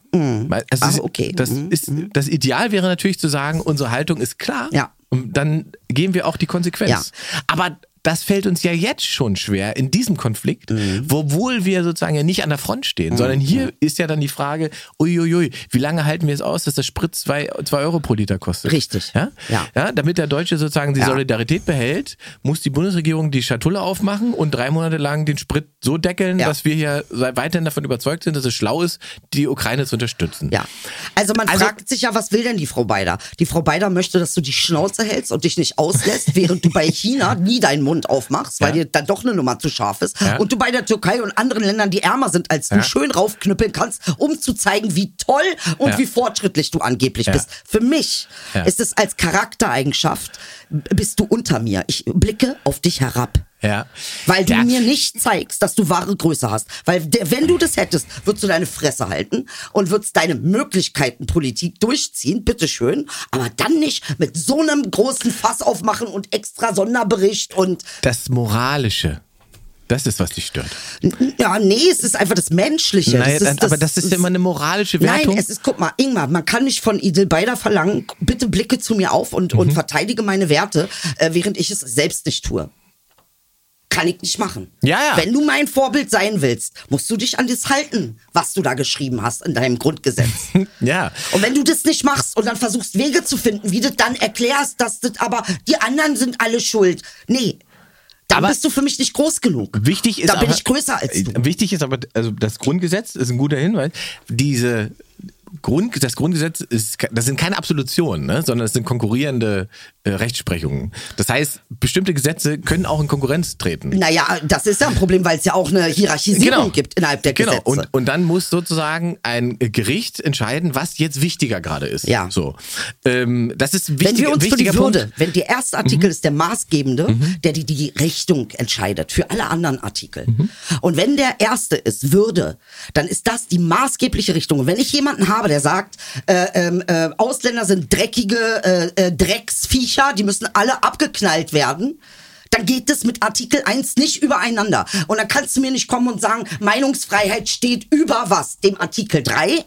Es Ah, ist- okay. Das, Mhm, ist, das Ideal wäre natürlich zu sagen, unsere Haltung ist klar. Ja. Und dann gehen wir auch die Konsequenz. Ja. Aber das fällt uns ja jetzt schon schwer in diesem Konflikt, Mhm. obwohl wir sozusagen ja nicht an der Front stehen, sondern hier ist ja dann die Frage, uiuiui, wie lange halten wir es aus, dass der Sprit zwei, zwei Euro pro Liter kostet? Richtig. Ja? Ja. ja damit der Deutsche sozusagen die Ja. Solidarität behält, muss die Bundesregierung die Schatulle aufmachen und drei Monate lang den Sprit so deckeln, Ja. dass wir hier weiterhin davon überzeugt sind, dass es schlau ist, die Ukraine zu unterstützen. Ja. Also man Also- fragt sich ja, was will denn die Frau Beider? Die Frau Beider möchte, dass du die Schnauze hältst und dich nicht auslässt, während du bei China *laughs* nie deinen Mund aufmachst, weil dir dann doch eine Nummer zu scharf ist. Und du bei der Türkei und anderen Ländern, die ärmer sind als du, schön raufknüppeln kannst, um zu zeigen, wie toll und wie fortschrittlich du angeblich bist. Für mich ist es als Charaktereigenschaft, bist du unter mir. Ich blicke auf dich herab. Ja. Weil du Ja. mir nicht zeigst, dass du wahre Größe hast. Weil wenn du das hättest, würdest du deine Fresse halten und würdest deine Möglichkeiten Politik durchziehen, bitteschön, aber dann nicht mit so einem großen Fass aufmachen und extra Sonderbericht und Das Moralische Das ist, was dich stört. Ja, nee, es ist einfach das Menschliche. Naja, das ist, aber das ist ja immer eine moralische Wertung. Nein, es ist, guck mal, Ingmar, man kann nicht von Idel Beider verlangen, bitte blicke zu mir auf und, Mhm. und verteidige meine Werte, äh, während ich es selbst nicht tue. Kann ich nicht machen. Ja, ja. Wenn du mein Vorbild sein willst, musst du dich an das halten, was du da geschrieben hast in deinem Grundgesetz. *laughs* ja. Und wenn du das nicht machst und dann versuchst, Wege zu finden, wie du dann erklärst, dass das aber die anderen sind alle schuld. Nee. Dann Aber- bist du für mich nicht groß genug. Wichtig ist Da bin aber, ich größer als du. Wichtig ist aber, also das Grundgesetz ist ein guter Hinweis. Diese Grund, das Grundgesetz ist, das sind keine Absolutionen, ne? sondern es sind konkurrierende äh, Rechtsprechungen. Das heißt, bestimmte Gesetze können auch in Konkurrenz treten. Naja, das ist ja ein Problem, weil es ja auch eine Hierarchisierung gibt innerhalb der genau. Gesetze. Und, und dann muss sozusagen ein Gericht entscheiden, was jetzt wichtiger gerade ist. Ja. So. Ähm, das ist ein wenn wir uns für die Würde, Punkt. Mhm. wenn der erste Artikel ist der maßgebende, der die, die Richtung entscheidet für alle anderen Artikel. Mhm. Und wenn der erste ist Würde, dann ist das die maßgebliche Richtung. Und wenn ich jemanden habe, der sagt, äh, ähm, äh, Ausländer sind dreckige äh, äh, Drecksviecher, die müssen alle abgeknallt werden, dann geht das mit Artikel 1 nicht übereinander. Und dann kannst du mir nicht kommen und sagen, Meinungsfreiheit steht über was? Dem Artikel 3?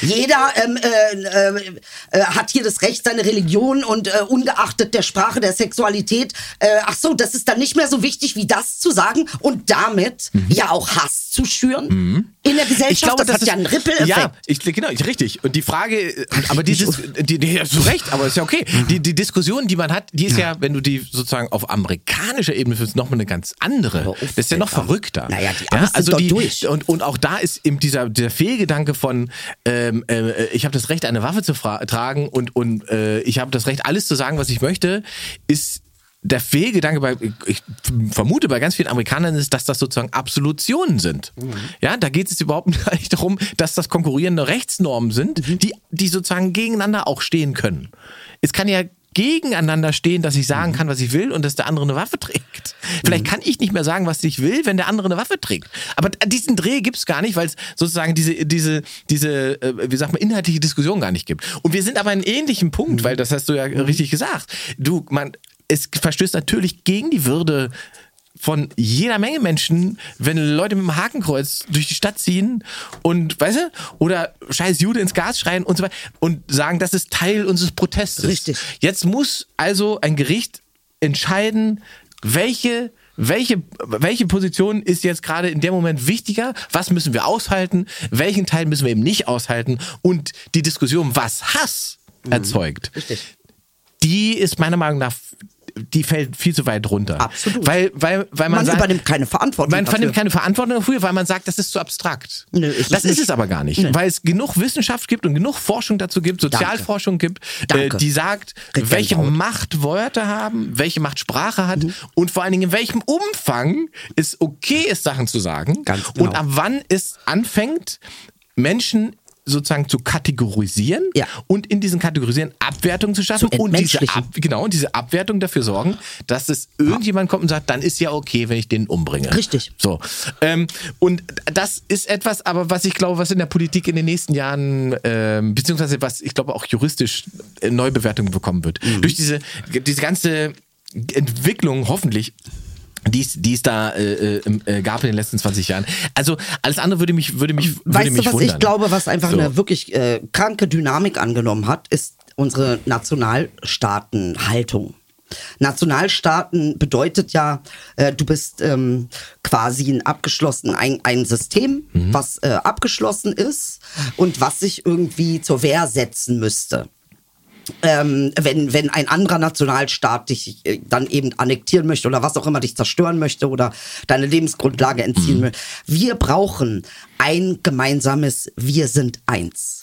Jeder ähm, äh, äh, äh, hat hier das Recht, seine Religion und äh, ungeachtet der Sprache, der Sexualität. Äh, ach so, das ist dann nicht mehr so wichtig, wie das zu sagen und damit ja auch Hass zu schüren in der Gesellschaft. das, hat ja einen Rippel-Effekt. Ja, ich, genau, ich, richtig. Und die Frage, aber die, Dis die, die hast du recht, aber ist ja okay. Die, die Diskussion, die man hat, die ist ja, wenn du die sozusagen auf amerikanischer Ebene führst, nochmal eine ganz andere. Das ist ja noch verrückter. Naja, die ja, also die, durch. Und, und auch da ist eben dieser, dieser Fehlgedanke von, ähm, äh, ich habe das Recht, eine Waffe zu tragen und, und äh, ich habe das Recht, alles zu sagen, was ich möchte, ist der Fehlgedanke bei, ich vermute bei ganz vielen Amerikanern ist, dass das sozusagen Absolutionen sind. Ja, da geht es überhaupt *laughs* nicht darum, dass das konkurrierende Rechtsnormen sind, die, die sozusagen gegeneinander auch stehen können. Es kann ja gegeneinander stehen, dass ich sagen kann, was ich will und dass der andere eine Waffe trägt. Vielleicht kann ich nicht mehr sagen, was ich will, wenn der andere eine Waffe trägt. Aber diesen Dreh gibt es gar nicht, weil es sozusagen diese, diese, diese, äh, wie sagt man, inhaltliche Diskussion gar nicht gibt. Und wir sind aber an einem ähnlichen Punkt, weil das hast du ja richtig gesagt. Du, man, es verstößt natürlich gegen die Würde von jeder Menge Menschen, wenn Leute mit dem Hakenkreuz durch die Stadt ziehen und, weißt du, oder scheiß Jude ins Gas schreien und so weiter und sagen, das ist Teil unseres Protestes. Richtig. Jetzt muss also ein Gericht entscheiden, welche welche, welche Position ist jetzt gerade in dem Moment wichtiger? Was müssen wir aushalten? Welchen Teil müssen wir eben nicht aushalten? Und die Diskussion, was Hass erzeugt, Mhm. Richtig. die ist meiner Meinung nach, die fällt viel zu weit runter. Absolut. Weil, weil, weil man, Man sagt, übernimmt keine Verantwortung man dafür. übernimmt keine Verantwortung dafür, weil man sagt, das ist zu abstrakt. Nö, ist es das ist nicht. es aber gar nicht, Nee. weil es genug Wissenschaft gibt und genug Forschung dazu gibt, Sozialforschung gibt, äh, Danke. die sagt, Krieg welche. Macht Wörter haben, welche Macht Sprache hat Mhm. und vor allen Dingen in welchem Umfang es okay ist, Sachen zu sagen Ganz genau. und ab wann es anfängt, Menschen sozusagen zu kategorisieren Ja. und in diesen Kategorisieren Abwertungen zu schaffen Zu und diese. Ab, genau, und diese Abwertung dafür sorgen, dass es irgendjemand kommt und sagt, dann ist ja okay, wenn ich den umbringe. Richtig. So. Ähm, und das ist etwas, aber was ich glaube, was in der Politik in den nächsten Jahren, ähm, beziehungsweise was ich glaube auch juristisch äh, Neubewertung bekommen wird. Mhm. Durch diese, diese ganze Entwicklung hoffentlich die es, die es da äh, äh, äh, gab in den letzten 20 Jahren. Also alles andere würde mich würde mich würde Weißt mich du, was wundern. ich glaube, was einfach So. eine wirklich äh, kranke Dynamik angenommen hat, ist unsere Nationalstaatenhaltung. Nationalstaaten bedeutet ja, äh, du bist ähm, quasi ein abgeschlossen, ein, ein System, Mhm. was äh, abgeschlossen ist und was sich irgendwie zur Wehr setzen müsste. Ähm, wenn, wenn ein anderer Nationalstaat dich äh, dann eben annektieren möchte oder was auch immer dich zerstören möchte oder deine Lebensgrundlage entziehen möchte. Wir brauchen ein gemeinsames Wir sind eins.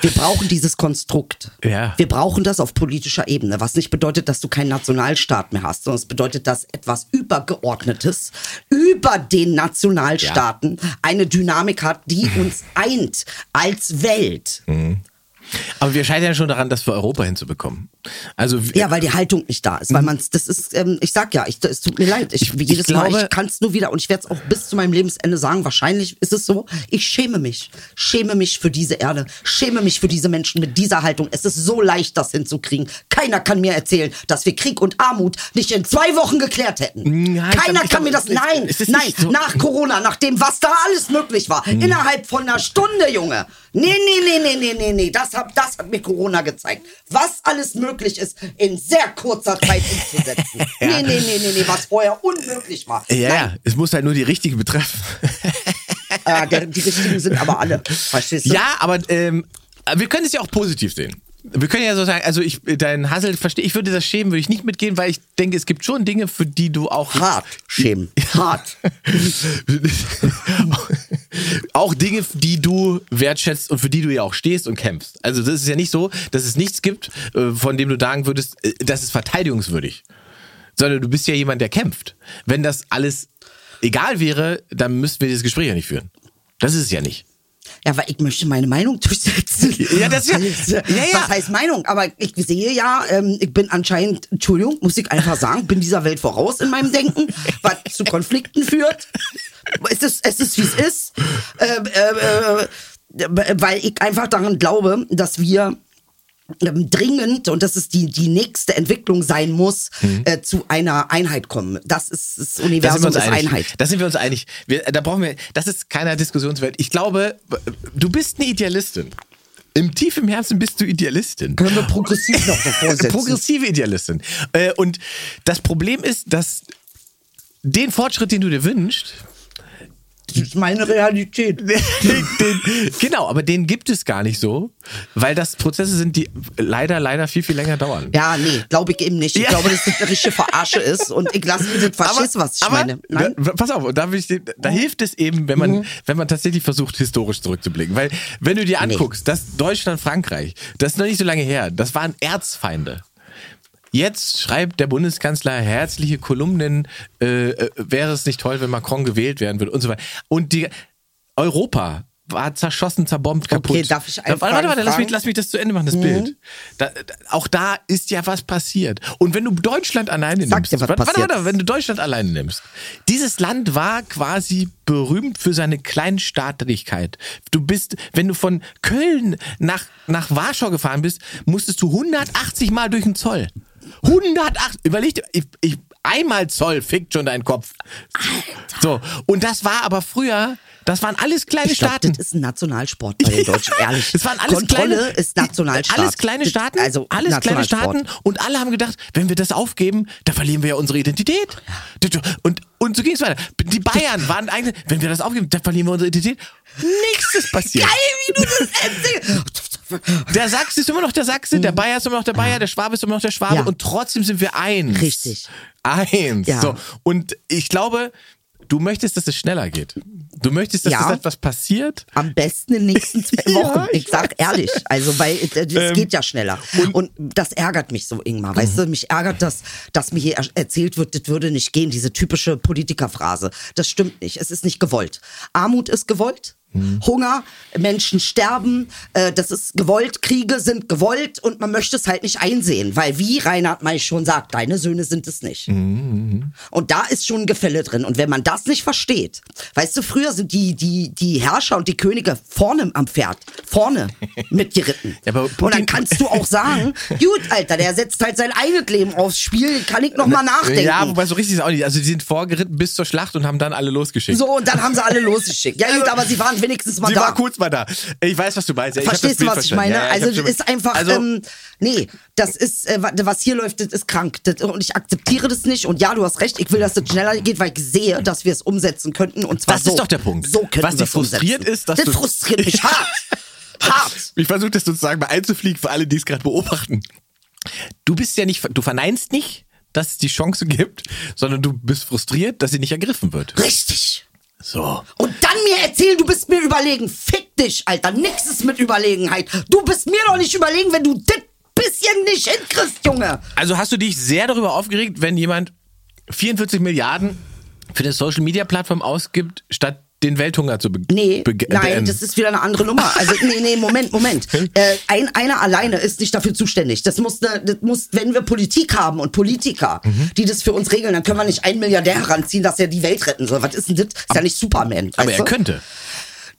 Wir brauchen dieses Konstrukt. Ja. Wir brauchen das auf politischer Ebene, was nicht bedeutet, dass du keinen Nationalstaat mehr hast, sondern es bedeutet, dass etwas Übergeordnetes über den Nationalstaaten eine Dynamik hat, die uns eint als Welt. Aber wir scheitern ja schon daran, das für Europa hinzubekommen. Also Ja, weil die Haltung nicht da ist. Weil man das ist, ähm, ich sag ja, ich, es tut mir leid. Ich, Ich- jedes Mal, glaube- ich kann es nur wieder und ich werde es auch bis zu meinem Lebensende sagen. Wahrscheinlich ist es so. Ich schäme mich. Schäme mich für diese Erde. Schäme mich für diese Menschen mit dieser Haltung. Es ist so leicht, das hinzukriegen. Keiner kann mir erzählen, dass wir Krieg und Armut nicht in zwei Wochen geklärt hätten. Nein, ich Keiner kann mir glaub, das. Nein, nein. so- Nach Corona, nach dem, was da alles möglich war. Hm. Innerhalb von einer Stunde, Junge. Nee, nee, nee, nee, nee, nee, nee. Das hat, das hat mir Corona gezeigt. Was alles möglich ist, in sehr kurzer Zeit umzusetzen. *laughs* Nee, nee, nee, nee, nee, was vorher unmöglich war. ja, ja, Nein, es muss halt nur die richtigen betreffen. äh, die richtigen sind aber alle. Verstehst du? Ja, aber ähm, wir können es ja auch positiv sehen. Wir können ja so sagen, also ich, dein Hassel verstehe, ich würde das schämen, würde ich nicht mitgehen, weil ich denke, es gibt schon Dinge, für die du auch Hart schämen. *laughs* Hart. *laughs* auch Dinge, die du wertschätzt und für die du ja auch stehst und kämpfst. Also das ist ja nicht so, dass es nichts gibt, äh, von dem du sagen würdest, äh, das ist verteidigungswürdig. Sondern du bist ja jemand, der kämpft. Wenn das alles egal wäre, dann müssten wir dieses Gespräch ja nicht führen. Das ist es ja nicht. Ja, weil ich möchte meine Meinung *laughs* durchsetzen. Ja, das ist ja- Also, ja, ja. Was heißt Meinung? Aber ich sehe ja, ähm, ich bin anscheinend, Entschuldigung, muss ich einfach sagen, bin dieser Welt voraus in meinem Denken, was zu Konflikten führt. Es ist, es ist wie es ist. Ähm, äh, äh, weil ich einfach daran glaube, dass wir ähm, dringend, und das ist die, die nächste Entwicklung sein muss, äh, zu einer Einheit kommen. Das ist das Universum uns ist einig. Einheit. Da sind wir uns einig. Wir, da brauchen wir, das ist keiner Diskussionswelt. Ich glaube, du bist eine Idealistin. Im tief im Herzen bist du Idealistin. Können wir progressiv noch *laughs* davor setzen? Progressive Idealistin. Äh, und das Problem ist, dass den Fortschritt, den du dir wünschst, Das ist meine Realität. *laughs* den, den, genau, aber den gibt es gar nicht so, weil das Prozesse sind, die leider, leider viel, viel länger dauern. Ja, nee, glaube ich eben nicht. Ich Ja. glaube, dass das eine richtige Verarsche ist und ich lasse mir das, du, was ich aber, meine? Nein? Da, pass auf, da, ich, da hilft es eben, wenn man, Mhm. wenn man tatsächlich versucht, historisch zurückzublicken. Weil, wenn du dir anguckst, dass Deutschland, Frankreich, das ist noch nicht so lange her, das waren Erzfeinde. Jetzt schreibt der Bundeskanzler herzliche Kolumnen, äh, äh, wäre es nicht toll, wenn Macron gewählt werden würde und so weiter. Und die Europa war zerschossen, zerbombt, kaputt. darf ich eine Warte, warte, warte, lass mich, lass mich das zu Ende machen, das Bild. Da, da, auch da ist ja was passiert. Und wenn du Deutschland alleine Sag nimmst, dir, was warte, warte, passiert warte, wenn du Deutschland alleine nimmst, dieses Land war quasi berühmt für seine Kleinstaatlichkeit. Du bist, wenn du von Köln nach, nach Warschau gefahren bist, musstest du 180 Mal durch den Zoll. 180, überleg dir, ich, ich, einmal Zoll fickt schon deinen Kopf. So, und das war aber früher, das waren alles kleine Ich glaube, Staaten. das ist ein Nationalsport bei den Deutschen, ehrlich. *laughs* Es waren alles Kontrolle kleine, ist Nationalstaat. Alles kleine Das- Staaten, Also alles kleine. Staaten und alle haben gedacht, wenn wir das aufgeben, da verlieren wir ja unsere Identität. Und, und so ging es weiter. Die Bayern waren eigentlich, wenn wir das aufgeben, da verlieren wir unsere Identität. Nichts ist passiert. Geil, wie du das erzählst. Der Sachse ist immer noch der Sachse, der Bayer ist immer noch der Bayer, der Schwabe ist immer noch der Schwabe Ja. und trotzdem sind wir eins. Richtig. Eins. Ja. So. Und ich glaube, du möchtest, dass es schneller geht. Du möchtest, dass Ja. das etwas passiert. Am besten in den nächsten zwei *laughs* Ja, Wochen. ich ich sag ehrlich. Also, weil äh, das Ähm, geht ja schneller. Und, das ärgert mich so, Ingmar. Weißt du, mich ärgert das, dass mir hier er- erzählt wird, das würde nicht gehen, diese typische Politikerphrase. Das stimmt nicht. Es ist nicht gewollt. Armut ist gewollt. Hunger, Menschen sterben, äh, das ist gewollt, Kriege sind gewollt und man möchte es halt nicht einsehen, weil wie Reinhard May schon sagt, deine Söhne sind es nicht. Und da ist schon ein Gefälle drin. Und wenn man das nicht versteht, weißt du, früher sind die, die, die Herrscher und die Könige vorne am Pferd, vorne *laughs* mitgeritten. Ja, und dann kannst du auch sagen, *laughs* gut, Alter, der setzt halt sein eigenes Leben aufs Spiel, kann ich noch mal nachdenken. Ja, wobei so richtig ist auch nicht. Also die sind vorgeritten bis zur Schlacht und haben dann alle losgeschickt. so, und dann haben sie alle losgeschickt. Ja, *laughs* gut, aber sie waren wenigstens mal Sie da. war kurz mal da. Ich weiß, was du meinst. Ja, ich Verstehst du, was ich verstanden. meine? Ja, ich also das ist einfach, Also, ähm, nee, das ist, äh, wa- was hier läuft, das ist krank. Das, und ich akzeptiere das nicht. Und ja, du hast recht, ich will, dass das schneller geht, weil ich sehe, dass wir es umsetzen könnten. Und zwar Das so. ist doch der Punkt. So könnten Was dich frustriert umsetzen. ist, dass das du- frustriert mich *laughs* hart. hart. ich versuche das sozusagen mal einzufliegen für alle, die es gerade beobachten. Du bist ja nicht, du verneinst nicht, dass es die Chance gibt, sondern du bist frustriert, dass sie nicht ergriffen wird. Richtig. So. Und dann mir erzählen, du bist mir überlegen. Fick dich, Alter. Nix ist mit Überlegenheit. Du bist mir doch nicht überlegen, wenn du das bisschen nicht hinkriegst, Junge. Also hast du dich sehr darüber aufgeregt, wenn jemand 44 Milliarden für eine Social Media Plattform ausgibt, statt den Welthunger zu be Nee, be nein, beenden. das ist wieder eine andere Nummer. Also, nee, nee, Moment, Moment. *laughs* Äh, ein, einer alleine ist nicht dafür zuständig. Das muss, ne, das muss, wenn wir Politik haben und Politiker, Mhm. die das für uns regeln, dann können wir nicht einen Milliardär heranziehen, dass er die Welt retten soll. Was ist denn das? Ist ja nicht Superman. aber er du? könnte.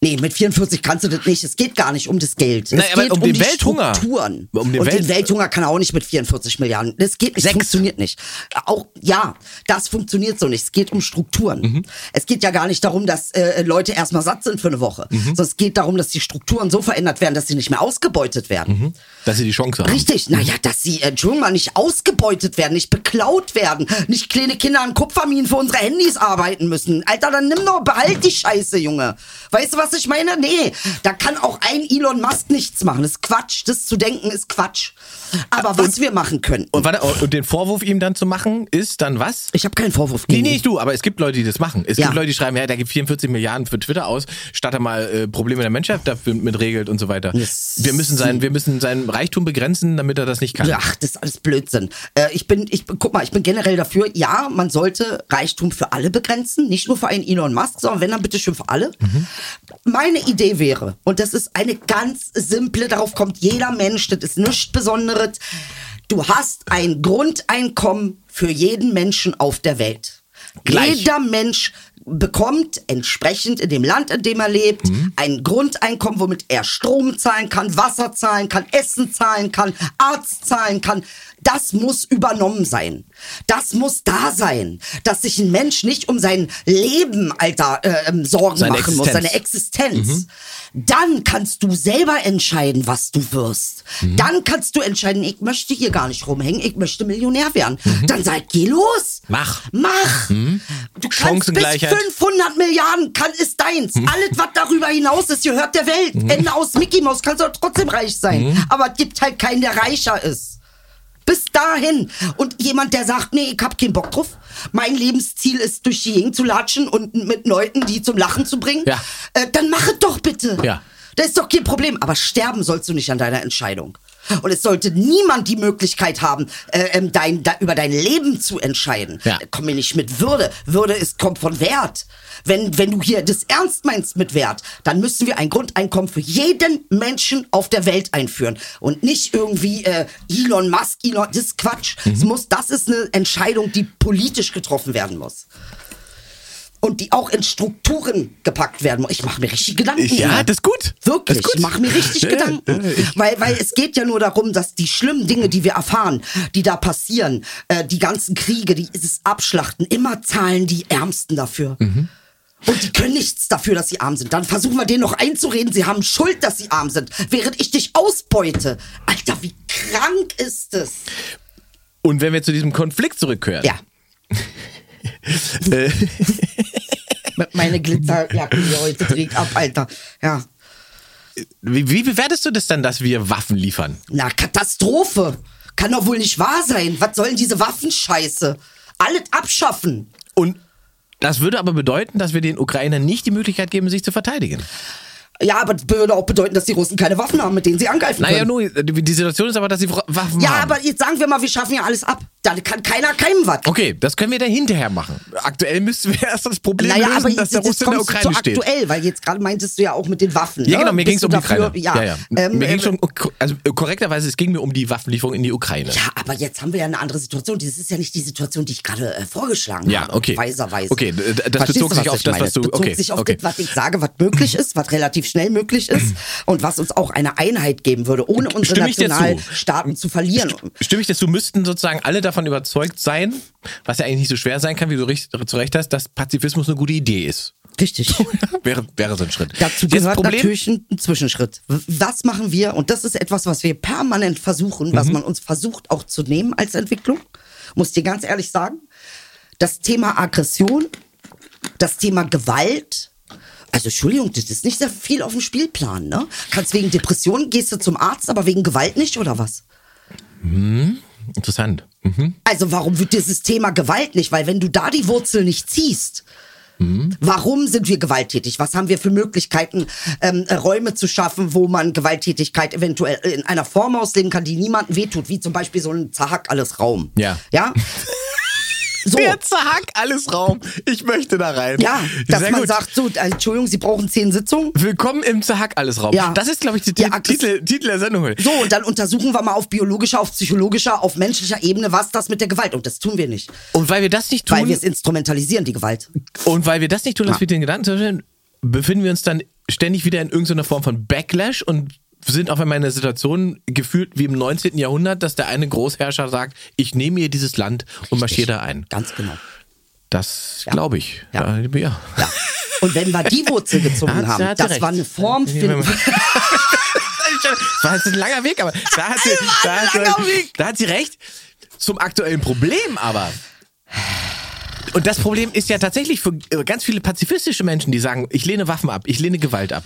Nee, mit 44 kannst du das nicht. Es geht gar nicht um das Geld. Nein, es aber geht um den die Welthunger. Strukturen. Um den und Welt- den Welthunger kann er auch nicht mit 44 Milliarden. Das geht nicht, Sechs. funktioniert nicht. Auch, ja, das funktioniert so nicht. Es geht um Strukturen. Mhm. Es geht ja gar nicht darum, dass äh, Leute erstmal satt sind für eine Woche. Mhm. Sondern es geht darum, dass die Strukturen so verändert werden, dass sie nicht mehr ausgebeutet werden. Dass sie die Chance haben. Richtig, naja, dass sie, äh, Entschuldigung mal, nicht ausgebeutet werden, nicht beklaut werden, nicht kleine Kinder an Kupferminen für unsere Handys arbeiten müssen. Alter, dann nimm doch, behalt die Scheiße, Junge. Weißt du, was ich meine? Nee, da kann auch ein Elon Musk nichts machen. Das ist Quatsch. Das zu denken ist Quatsch. Aber was wir machen können. Und, warte, und den Vorwurf ihm dann zu machen, ist dann was? Ich habe keinen Vorwurf gegen nee, nicht du, aber es gibt Leute, die das machen. Es Ja. gibt Leute, die schreiben, ja, der gibt 44 Milliarden für Twitter aus, statt er mal äh, Probleme der Menschheit dafür mit regelt und so weiter. Wir müssen sein, wir müssen seinen Reichtum begrenzen, damit er das nicht kann. Ach, das ist alles Blödsinn. Äh, ich bin, ich guck mal, ich bin generell dafür, ja, man sollte Reichtum für alle begrenzen, nicht nur für einen Elon Musk, sondern wenn dann bitte schön für alle. Meine Idee wäre, und das ist eine ganz simple, darauf kommt jeder Mensch, das ist nichts Besonderes. Du hast ein Grundeinkommen für jeden Menschen auf der Welt. Gleich. Jeder Mensch bekommt entsprechend in dem Land, in dem er lebt, ein Grundeinkommen, womit er Strom zahlen kann, Wasser zahlen kann, Essen zahlen kann, Arzt zahlen kann. Das muss übernommen sein. Das muss da sein. Dass sich ein Mensch nicht um sein Leben, Alter, äh, ähm, Sorgen Seine machen muss, Existenz. seine Existenz. Dann kannst du selber entscheiden, was du wirst. Dann kannst du entscheiden, ich möchte hier gar nicht rumhängen, ich möchte Millionär werden. Dann sag, geh los. Mach. Mach. Du kannst bis Chancengleichheit. 500 Milliarden kann, ist deins. Alles, was darüber hinaus ist, gehört der Welt. Ende aus Mickey Mouse, kannst du trotzdem reich sein. Aber es gibt halt keinen, der reicher ist. Bis dahin. Und jemand, der sagt, nee, ich hab keinen Bock drauf. Mein Lebensziel ist, durch die Gegend zu latschen und mit Leuten, die zum Lachen zu bringen. Ja. Äh, dann mach es doch bitte. Ja. Das ist doch kein Problem. Aber sterben sollst du nicht an deiner Entscheidung. Und es sollte niemand die Möglichkeit haben, äh, ähm, dein, da, über dein Leben zu entscheiden. Ja. Komm mir nicht mit Würde. Würde ist, kommt von Wert. Wenn, wenn du hier das ernst meinst mit Wert, dann müssen wir ein Grundeinkommen für jeden Menschen auf der Welt einführen. Und nicht irgendwie äh, Elon Musk, Elon, das ist Quatsch. Mhm. Es muss, das ist eine Entscheidung, die politisch getroffen werden muss. Und die auch in Strukturen gepackt werden. Ich mache mir richtig Gedanken. Ja, Ina. das ist gut. Wirklich, ist gut. ich mache mir richtig Ja, Gedanken. ja, Weil, weil es geht ja nur darum, dass die schlimmen Dinge, die wir erfahren, die da passieren, äh, die ganzen Kriege, die es Abschlachten, immer zahlen die Ärmsten dafür. Mhm. Und die können nichts dafür, dass sie arm sind. Dann versuchen wir denen noch einzureden, sie haben Schuld, dass sie arm sind, während ich dich ausbeute. Alter, wie krank ist es? Und wenn wir zu diesem Konflikt zurückkehren. Ja. *laughs* Äh, *laughs* Meine Glitzerjacke, die heute trägt ab, Alter. Ja. wie, wie bewertest du das dann, dass wir Waffen liefern? Na, Katastrophe. Kann doch wohl nicht wahr sein. Was sollen diese Waffenscheiße? Alles abschaffen. Und das würde aber bedeuten, dass wir den Ukrainern nicht die Möglichkeit geben, sich zu verteidigen. Ja, aber das würde auch bedeuten, dass die Russen keine Waffen haben, mit denen sie angreifen Naja, können. nur, die Situation ist aber, dass sie Waffen ja, haben. aber jetzt sagen wir mal, wir schaffen ja alles ab. Da kann keiner keinem was. Okay, das können wir dann hinterher machen. Aktuell müssten wir *laughs* erst das Problem Naja, lösen, aber dass jetzt, der Russe in der Ukraine zu steht. aktuell, weil jetzt gerade meintest du ja auch mit den Waffen. Ja, ne? genau, mir ging es um die Ukraine. Ja, ja, ja. Ähm, mir ging äh, schon, also äh, korrekterweise, es ging mir um die Waffenlieferung in die Ukraine. ja, aber jetzt haben wir ja eine andere Situation. Das ist ja nicht die Situation, die ich gerade äh, vorgeschlagen Ja, habe. okay. Weiserweise. Okay, das Verstehst bezog sich auf das, meine? was du- bezog okay, sich auf okay. das, was ich sage, was möglich *clears throat* ist, was relativ schnell möglich ist *clears throat* und was uns auch eine Einheit geben würde, ohne unsere? Nationalstaaten zu verlieren. Stimme ich dazu, müssten sozusagen alle davon überzeugt sein, was ja eigentlich nicht so schwer sein kann, wie du recht, zu Recht hast, dass Pazifismus eine gute Idee ist. Richtig. *laughs* wäre, wäre so ein Schritt. Dazu gehört natürlich ein Zwischenschritt. Was machen wir? Und das ist etwas, was wir permanent versuchen, was man uns versucht auch zu nehmen als Entwicklung. Muss dir ganz ehrlich sagen. Das Thema Aggression, das Thema Gewalt. Also Entschuldigung, das ist nicht sehr viel auf dem Spielplan, ne? Kannst wegen Depressionen gehst du zum Arzt, aber wegen Gewalt nicht oder was? Interessant. Mhm. Also warum wird dieses Thema Gewalt nicht? Weil wenn du da die Wurzel nicht ziehst, warum sind wir gewalttätig? Was haben wir für Möglichkeiten, ähm, äh, Räume zu schaffen, wo man Gewalttätigkeit eventuell in einer Form ausleben kann, die niemandem wehtut, wie zum Beispiel so ein Zahak alles Raum. Ja. Ja? *laughs* So. Der Zack, alles Raum. Ich möchte da rein. Ja, dass Sehr man gut. sagt, so, äh, Entschuldigung, Sie brauchen zehn Sitzungen. Willkommen im Zahack alles Raum. Ja. Das ist, glaube ich, die Ja, Titel, Titel der Sendung. So, und dann untersuchen wir mal auf biologischer, auf psychologischer, auf menschlicher Ebene, was das mit der Gewalt. Und das tun wir nicht. Und weil wir das nicht tun, Weil wir es instrumentalisieren, die Gewalt. und weil wir das nicht tun, dass Ja. wir den Gedanken befinden wir uns dann ständig wieder in irgendeiner Form von Backlash und sind auf einmal in einer Situation gefühlt wie im 19. Jahrhundert, dass der eine Großherrscher sagt, ich nehme hier dieses Land und marschiere da ein. Ganz genau. Das glaube ich. Ja. Ja. ja. Ja. Und wenn wir die Wurzel gezogen *laughs* haben, das recht. war eine Form, Ja, *laughs* Das war jetzt ein langer Weg, aber da hat, sie, da, hat sie, da hat sie recht. Zum aktuellen Problem aber. Und das Problem ist ja tatsächlich für ganz viele pazifistische Menschen, die sagen, ich lehne Waffen ab, ich lehne Gewalt ab.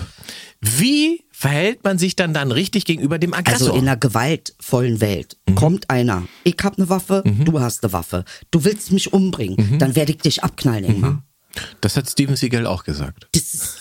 Wie verhält man sich dann dann richtig gegenüber dem Aggressor? Also in einer gewaltvollen Welt Mhm. kommt einer, ich hab eine Waffe, du hast eine Waffe, du willst mich umbringen, Mhm. dann werde ich dich abknallen, Ingmar. das hat Steven Seagal auch gesagt. Das ist,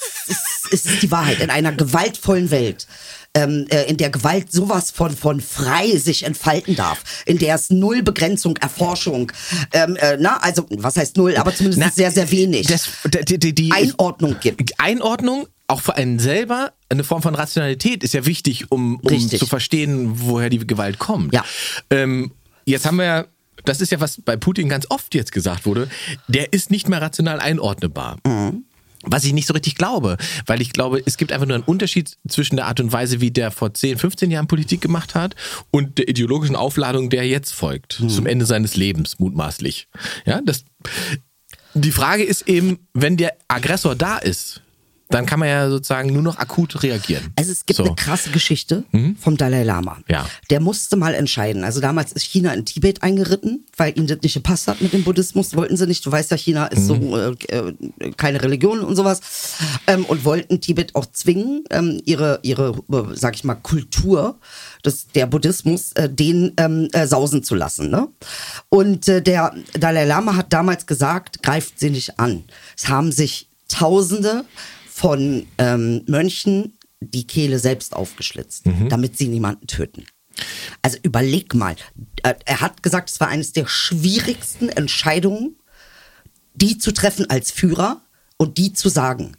das ist, die Wahrheit. In einer gewaltvollen Welt, ähm, äh, in der Gewalt sowas von, von frei sich entfalten darf, in der es null Begrenzung, Erforschung, ähm, äh, na, also was heißt null, aber zumindest Na, sehr, sehr wenig Das, die, die, die Einordnung gibt. Einordnung, auch für einen selber, eine Form von Rationalität ist ja wichtig, um, um Richtig. zu verstehen, woher die Gewalt kommt. Ja. Ähm, jetzt haben wir ja, das ist ja, was bei Putin ganz oft jetzt gesagt wurde, der ist nicht mehr rational einordnbar. Mhm. Was ich nicht so richtig glaube, weil ich glaube, es gibt einfach nur einen Unterschied zwischen der Art und Weise, wie der vor 10, 15 Jahren Politik gemacht hat und der ideologischen Aufladung, der jetzt folgt, Mhm. zum Ende seines Lebens, mutmaßlich. Ja, das, die Frage ist eben, wenn der Aggressor da ist, dann kann man ja sozusagen nur noch akut reagieren. Also es gibt So. Mhm. eine krasse Geschichte vom Dalai Lama. Ja. Der musste mal entscheiden. Also damals ist China in Tibet eingeritten, weil ihnen das nicht gepasst hat mit dem Buddhismus. Wollten sie nicht. Du weißt ja, China ist so Mhm. äh, äh, keine Religion und sowas. Ähm, und wollten Tibet auch zwingen, ähm, ihre, ihre, äh, sag ich mal, Kultur, das, der Buddhismus, äh, den ähm, äh, sausen zu lassen. Ne? Und äh, der Dalai Lama hat damals gesagt, greift sie nicht an. Es haben sich Tausende von ähm, Mönchen die Kehle selbst aufgeschlitzt, damit sie niemanden töten. Also überleg mal, äh, er hat gesagt, es war eines der schwierigsten Entscheidungen, die zu treffen als Führer und die zu sagen.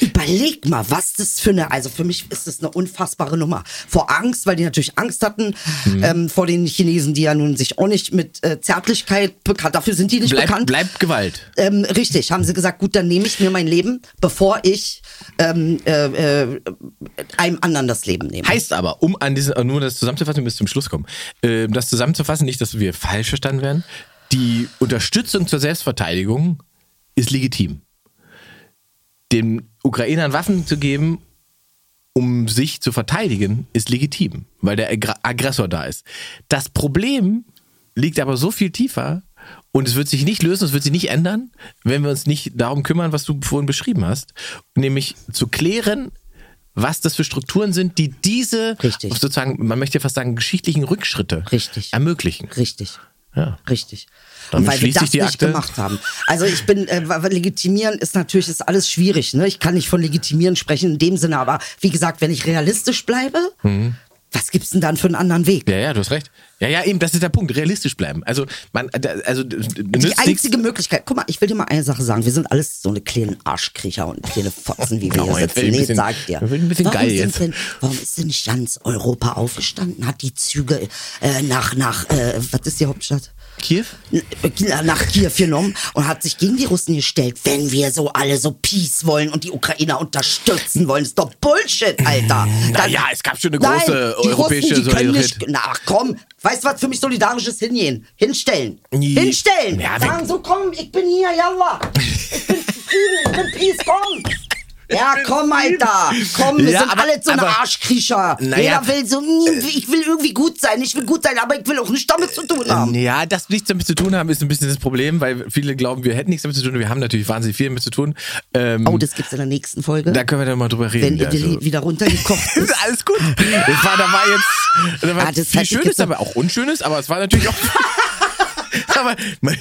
Überleg mal, was das für eine, also für mich ist das eine unfassbare Nummer. Vor Angst, weil die natürlich Angst hatten ähm, vor den Chinesen, die ja nun sich auch nicht mit äh, Zärtlichkeit bekannt, dafür sind die nicht Bleib, bekannt. bleibt Gewalt. Ähm, richtig, haben sie gesagt, gut, dann nehme ich mir mein Leben, bevor ich ähm, äh, äh, einem anderen das Leben nehme. Heißt aber, um an diesen, nur das zusammenzufassen, bis zum Schluss kommen, äh, das zusammenzufassen, nicht, dass wir falsch verstanden werden, die Unterstützung zur Selbstverteidigung ist legitim. Den Ukrainern Waffen zu geben, um sich zu verteidigen, ist legitim, weil der Aggr- Aggressor da ist. Das Problem liegt aber so viel tiefer und es wird sich nicht lösen, es wird sich nicht ändern, wenn wir uns nicht darum kümmern, was du vorhin beschrieben hast, nämlich zu klären, was das für Strukturen sind, die diese Richtig. sozusagen, man möchte fast sagen, geschichtlichen Rückschritte Richtig. ermöglichen. Richtig. Ja. Richtig. Damit Und weil wir das nicht gemacht haben. Also ich bin, äh, legitimieren ist natürlich ist alles schwierig. Ne? Ich kann nicht von legitimieren sprechen in dem Sinne, aber wie gesagt, wenn ich realistisch bleibe, was gibt's denn dann für einen anderen Weg? Ja, ja, du hast recht. Ja, ja, eben, das ist der Punkt. Realistisch bleiben. Also, man, also, Die einzige Möglichkeit, guck mal, ich will dir mal eine Sache sagen. Wir sind alles so eine kleine Arschkriecher und kleine Fotzen, wie wir Genau, hier jetzt sitzen. Nee, bisschen- sag dir. ich will ein bisschen warum geil sind jetzt. Denn, warum ist denn nicht ganz Europa aufgestanden? Hat die Züge äh, nach, nach äh, was ist die Hauptstadt? Kiew? nach Kiew genommen und hat sich gegen die Russen gestellt, wenn wir so alle so Peace wollen und die Ukrainer unterstützen wollen. Das ist doch Bullshit, Alter. Na ja, es gab schon eine Nein, große die europäische Solidarität. na komm, weißt du was für mich solidarisch ist? Hingehen, hinstellen, hinstellen, Ja, sagen so, komm, ich bin hier, yalla, ich bin zufrieden, ich bin Peace, komm. Ja, komm, Alter. Komm, wir Ja, sind aber- alle so eine Arschkriecher. Naja, Jeder will so, mm, ich will irgendwie gut sein, ich will gut sein, aber ich will auch nichts damit zu tun haben. Ja, das nichts damit zu tun haben, ist ein bisschen das Problem, weil viele glauben, wir hätten nichts damit zu tun. Wir haben natürlich wahnsinnig viel damit zu tun. Ähm, Oh, das gibt's in der nächsten Folge. da können wir dann mal drüber reden. wenn ihr ja, die so. wieder runtergekocht *laughs* ist. Alles gut. Das war, da war jetzt da war Ah, das viel Schönes, aber auch Unschönes, aber es war natürlich auch. *laughs* *laughs* Aber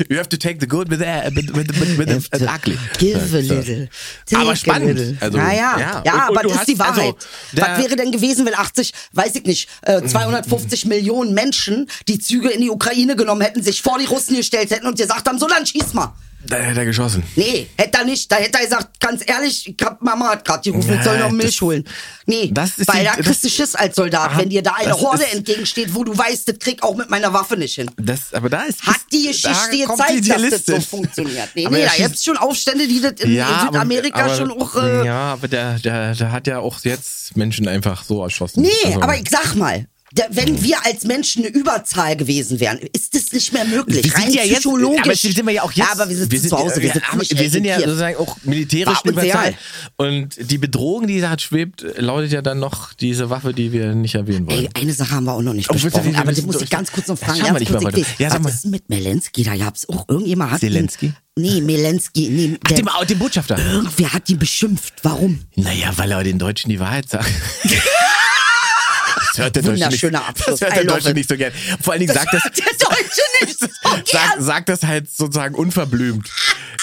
you have to take the good with the, with, with, with, with the ugly. Give a little. take Aber a spannend. little. Also, ja, ja. ja. Und- und aber du das ist die also, Wahrheit. der- Was wäre denn gewesen, wenn 80, weiß ich nicht, äh, 250 Millionen Menschen die Züge in die Ukraine genommen hätten, sich vor die Russen gestellt hätten und gesagt haben, so dann schieß mal. Da hätte er geschossen. Nee, hätte er nicht. Da hätte er gesagt, ganz ehrlich, ich hab, Mama hat gerade gerufen, ich soll Ja, noch Milch das- holen. Nee, das ist weil die- da kriegst du Schiss als Soldat, Ah, wenn dir da eine Horde ist- entgegensteht, wo du weißt, das krieg auch mit meiner Waffe nicht hin. Das, aber da ist Hat die Geschichte gezeigt, dass das so funktioniert. Nee, *laughs* Aber nee, da gibt's schon Aufstände, die das in, in aber- Südamerika aber, schon auch... Äh, ja, aber der, der, der hat ja auch jetzt Menschen einfach so erschossen. Nee, Also- aber ich sag mal, wenn wir als Menschen eine Überzahl gewesen wären, ist das nicht mehr möglich. Wir sind Rein ja jetzt, psychologisch. aber jetzt sind wir ja auch jetzt. Ja, aber wir sitzen zu Hause, wir, sitzen aber nicht wir sind ja sozusagen auch militärisch War egal. Und die Bedrohung, die da hat schwebt, lautet ja dann noch diese Waffe, die wir nicht erwähnen wollen. Ey, eine Sache haben wir auch noch nicht Oh, bitte, besprochen, wir aber die muss ich ganz kurz noch fragen. wir Ganz nicht mal kurz, ich- Ja, sag was mal. ist mit Melensky? Da gab's auch irgendjemand hat Zelensky? Nee, Melensky. Nee, Ach, der, dem, dem Botschafter. irgendwer hat ihn beschimpft. Warum? Naja, weil er den Deutschen die Wahrheit sagt. *laughs* Das hört der Deutsche nicht, das hört der Deutsche it. nicht so gern. Vor allen Dingen sagt das, Der Deutsche *laughs* nicht so sagt, sagt das halt sozusagen unverblümt.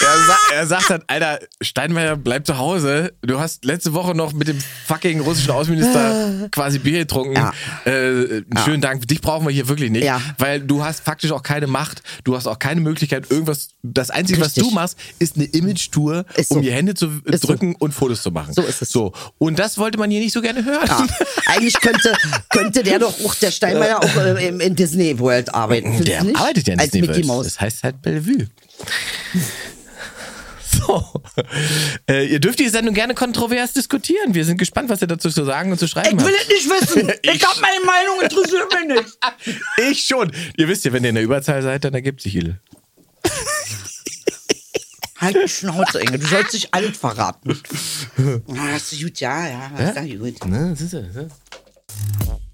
Er, sa er sagt halt, Alter, Steinmeier, bleib zu Hause. Du hast letzte Woche noch mit dem fucking russischen Außenminister *laughs* quasi Bier getrunken. Ja. Äh, einen schönen Dank. Dich brauchen wir hier wirklich nicht. Ja. Weil du hast faktisch auch keine Macht. Du hast auch keine Möglichkeit, irgendwas. Das Einzige, Richtig. was du machst, ist eine Image-Tour, so. um die Hände zu Ist so. drücken und Fotos zu machen. So ist es. So. Und das wollte man hier nicht so gerne hören. Ja. Eigentlich könnte, *laughs* könnte der doch auch, der Steinmeier, auch äh, im- in Disney World arbeiten. Findest Der nicht? arbeitet ja nicht Als Mickey Mouse. Das heißt halt Bellevue. So. Äh, ihr dürft die Sendung gerne kontrovers diskutieren. Wir sind gespannt, was ihr dazu zu sagen und zu schreiben Ich will habt. es nicht wissen. *laughs* Ich, Ich- hab meine Meinung, interessiert mich nicht. *laughs* Ich schon. Ihr wisst ja, wenn ihr in der Überzahl seid, dann ergibt sich Idel. Halt die Schnauze, Inge. Du sollst dich alles verraten. Ah, hast du gut, ja, ja, hast du gut. Ne, das ist, das ist. you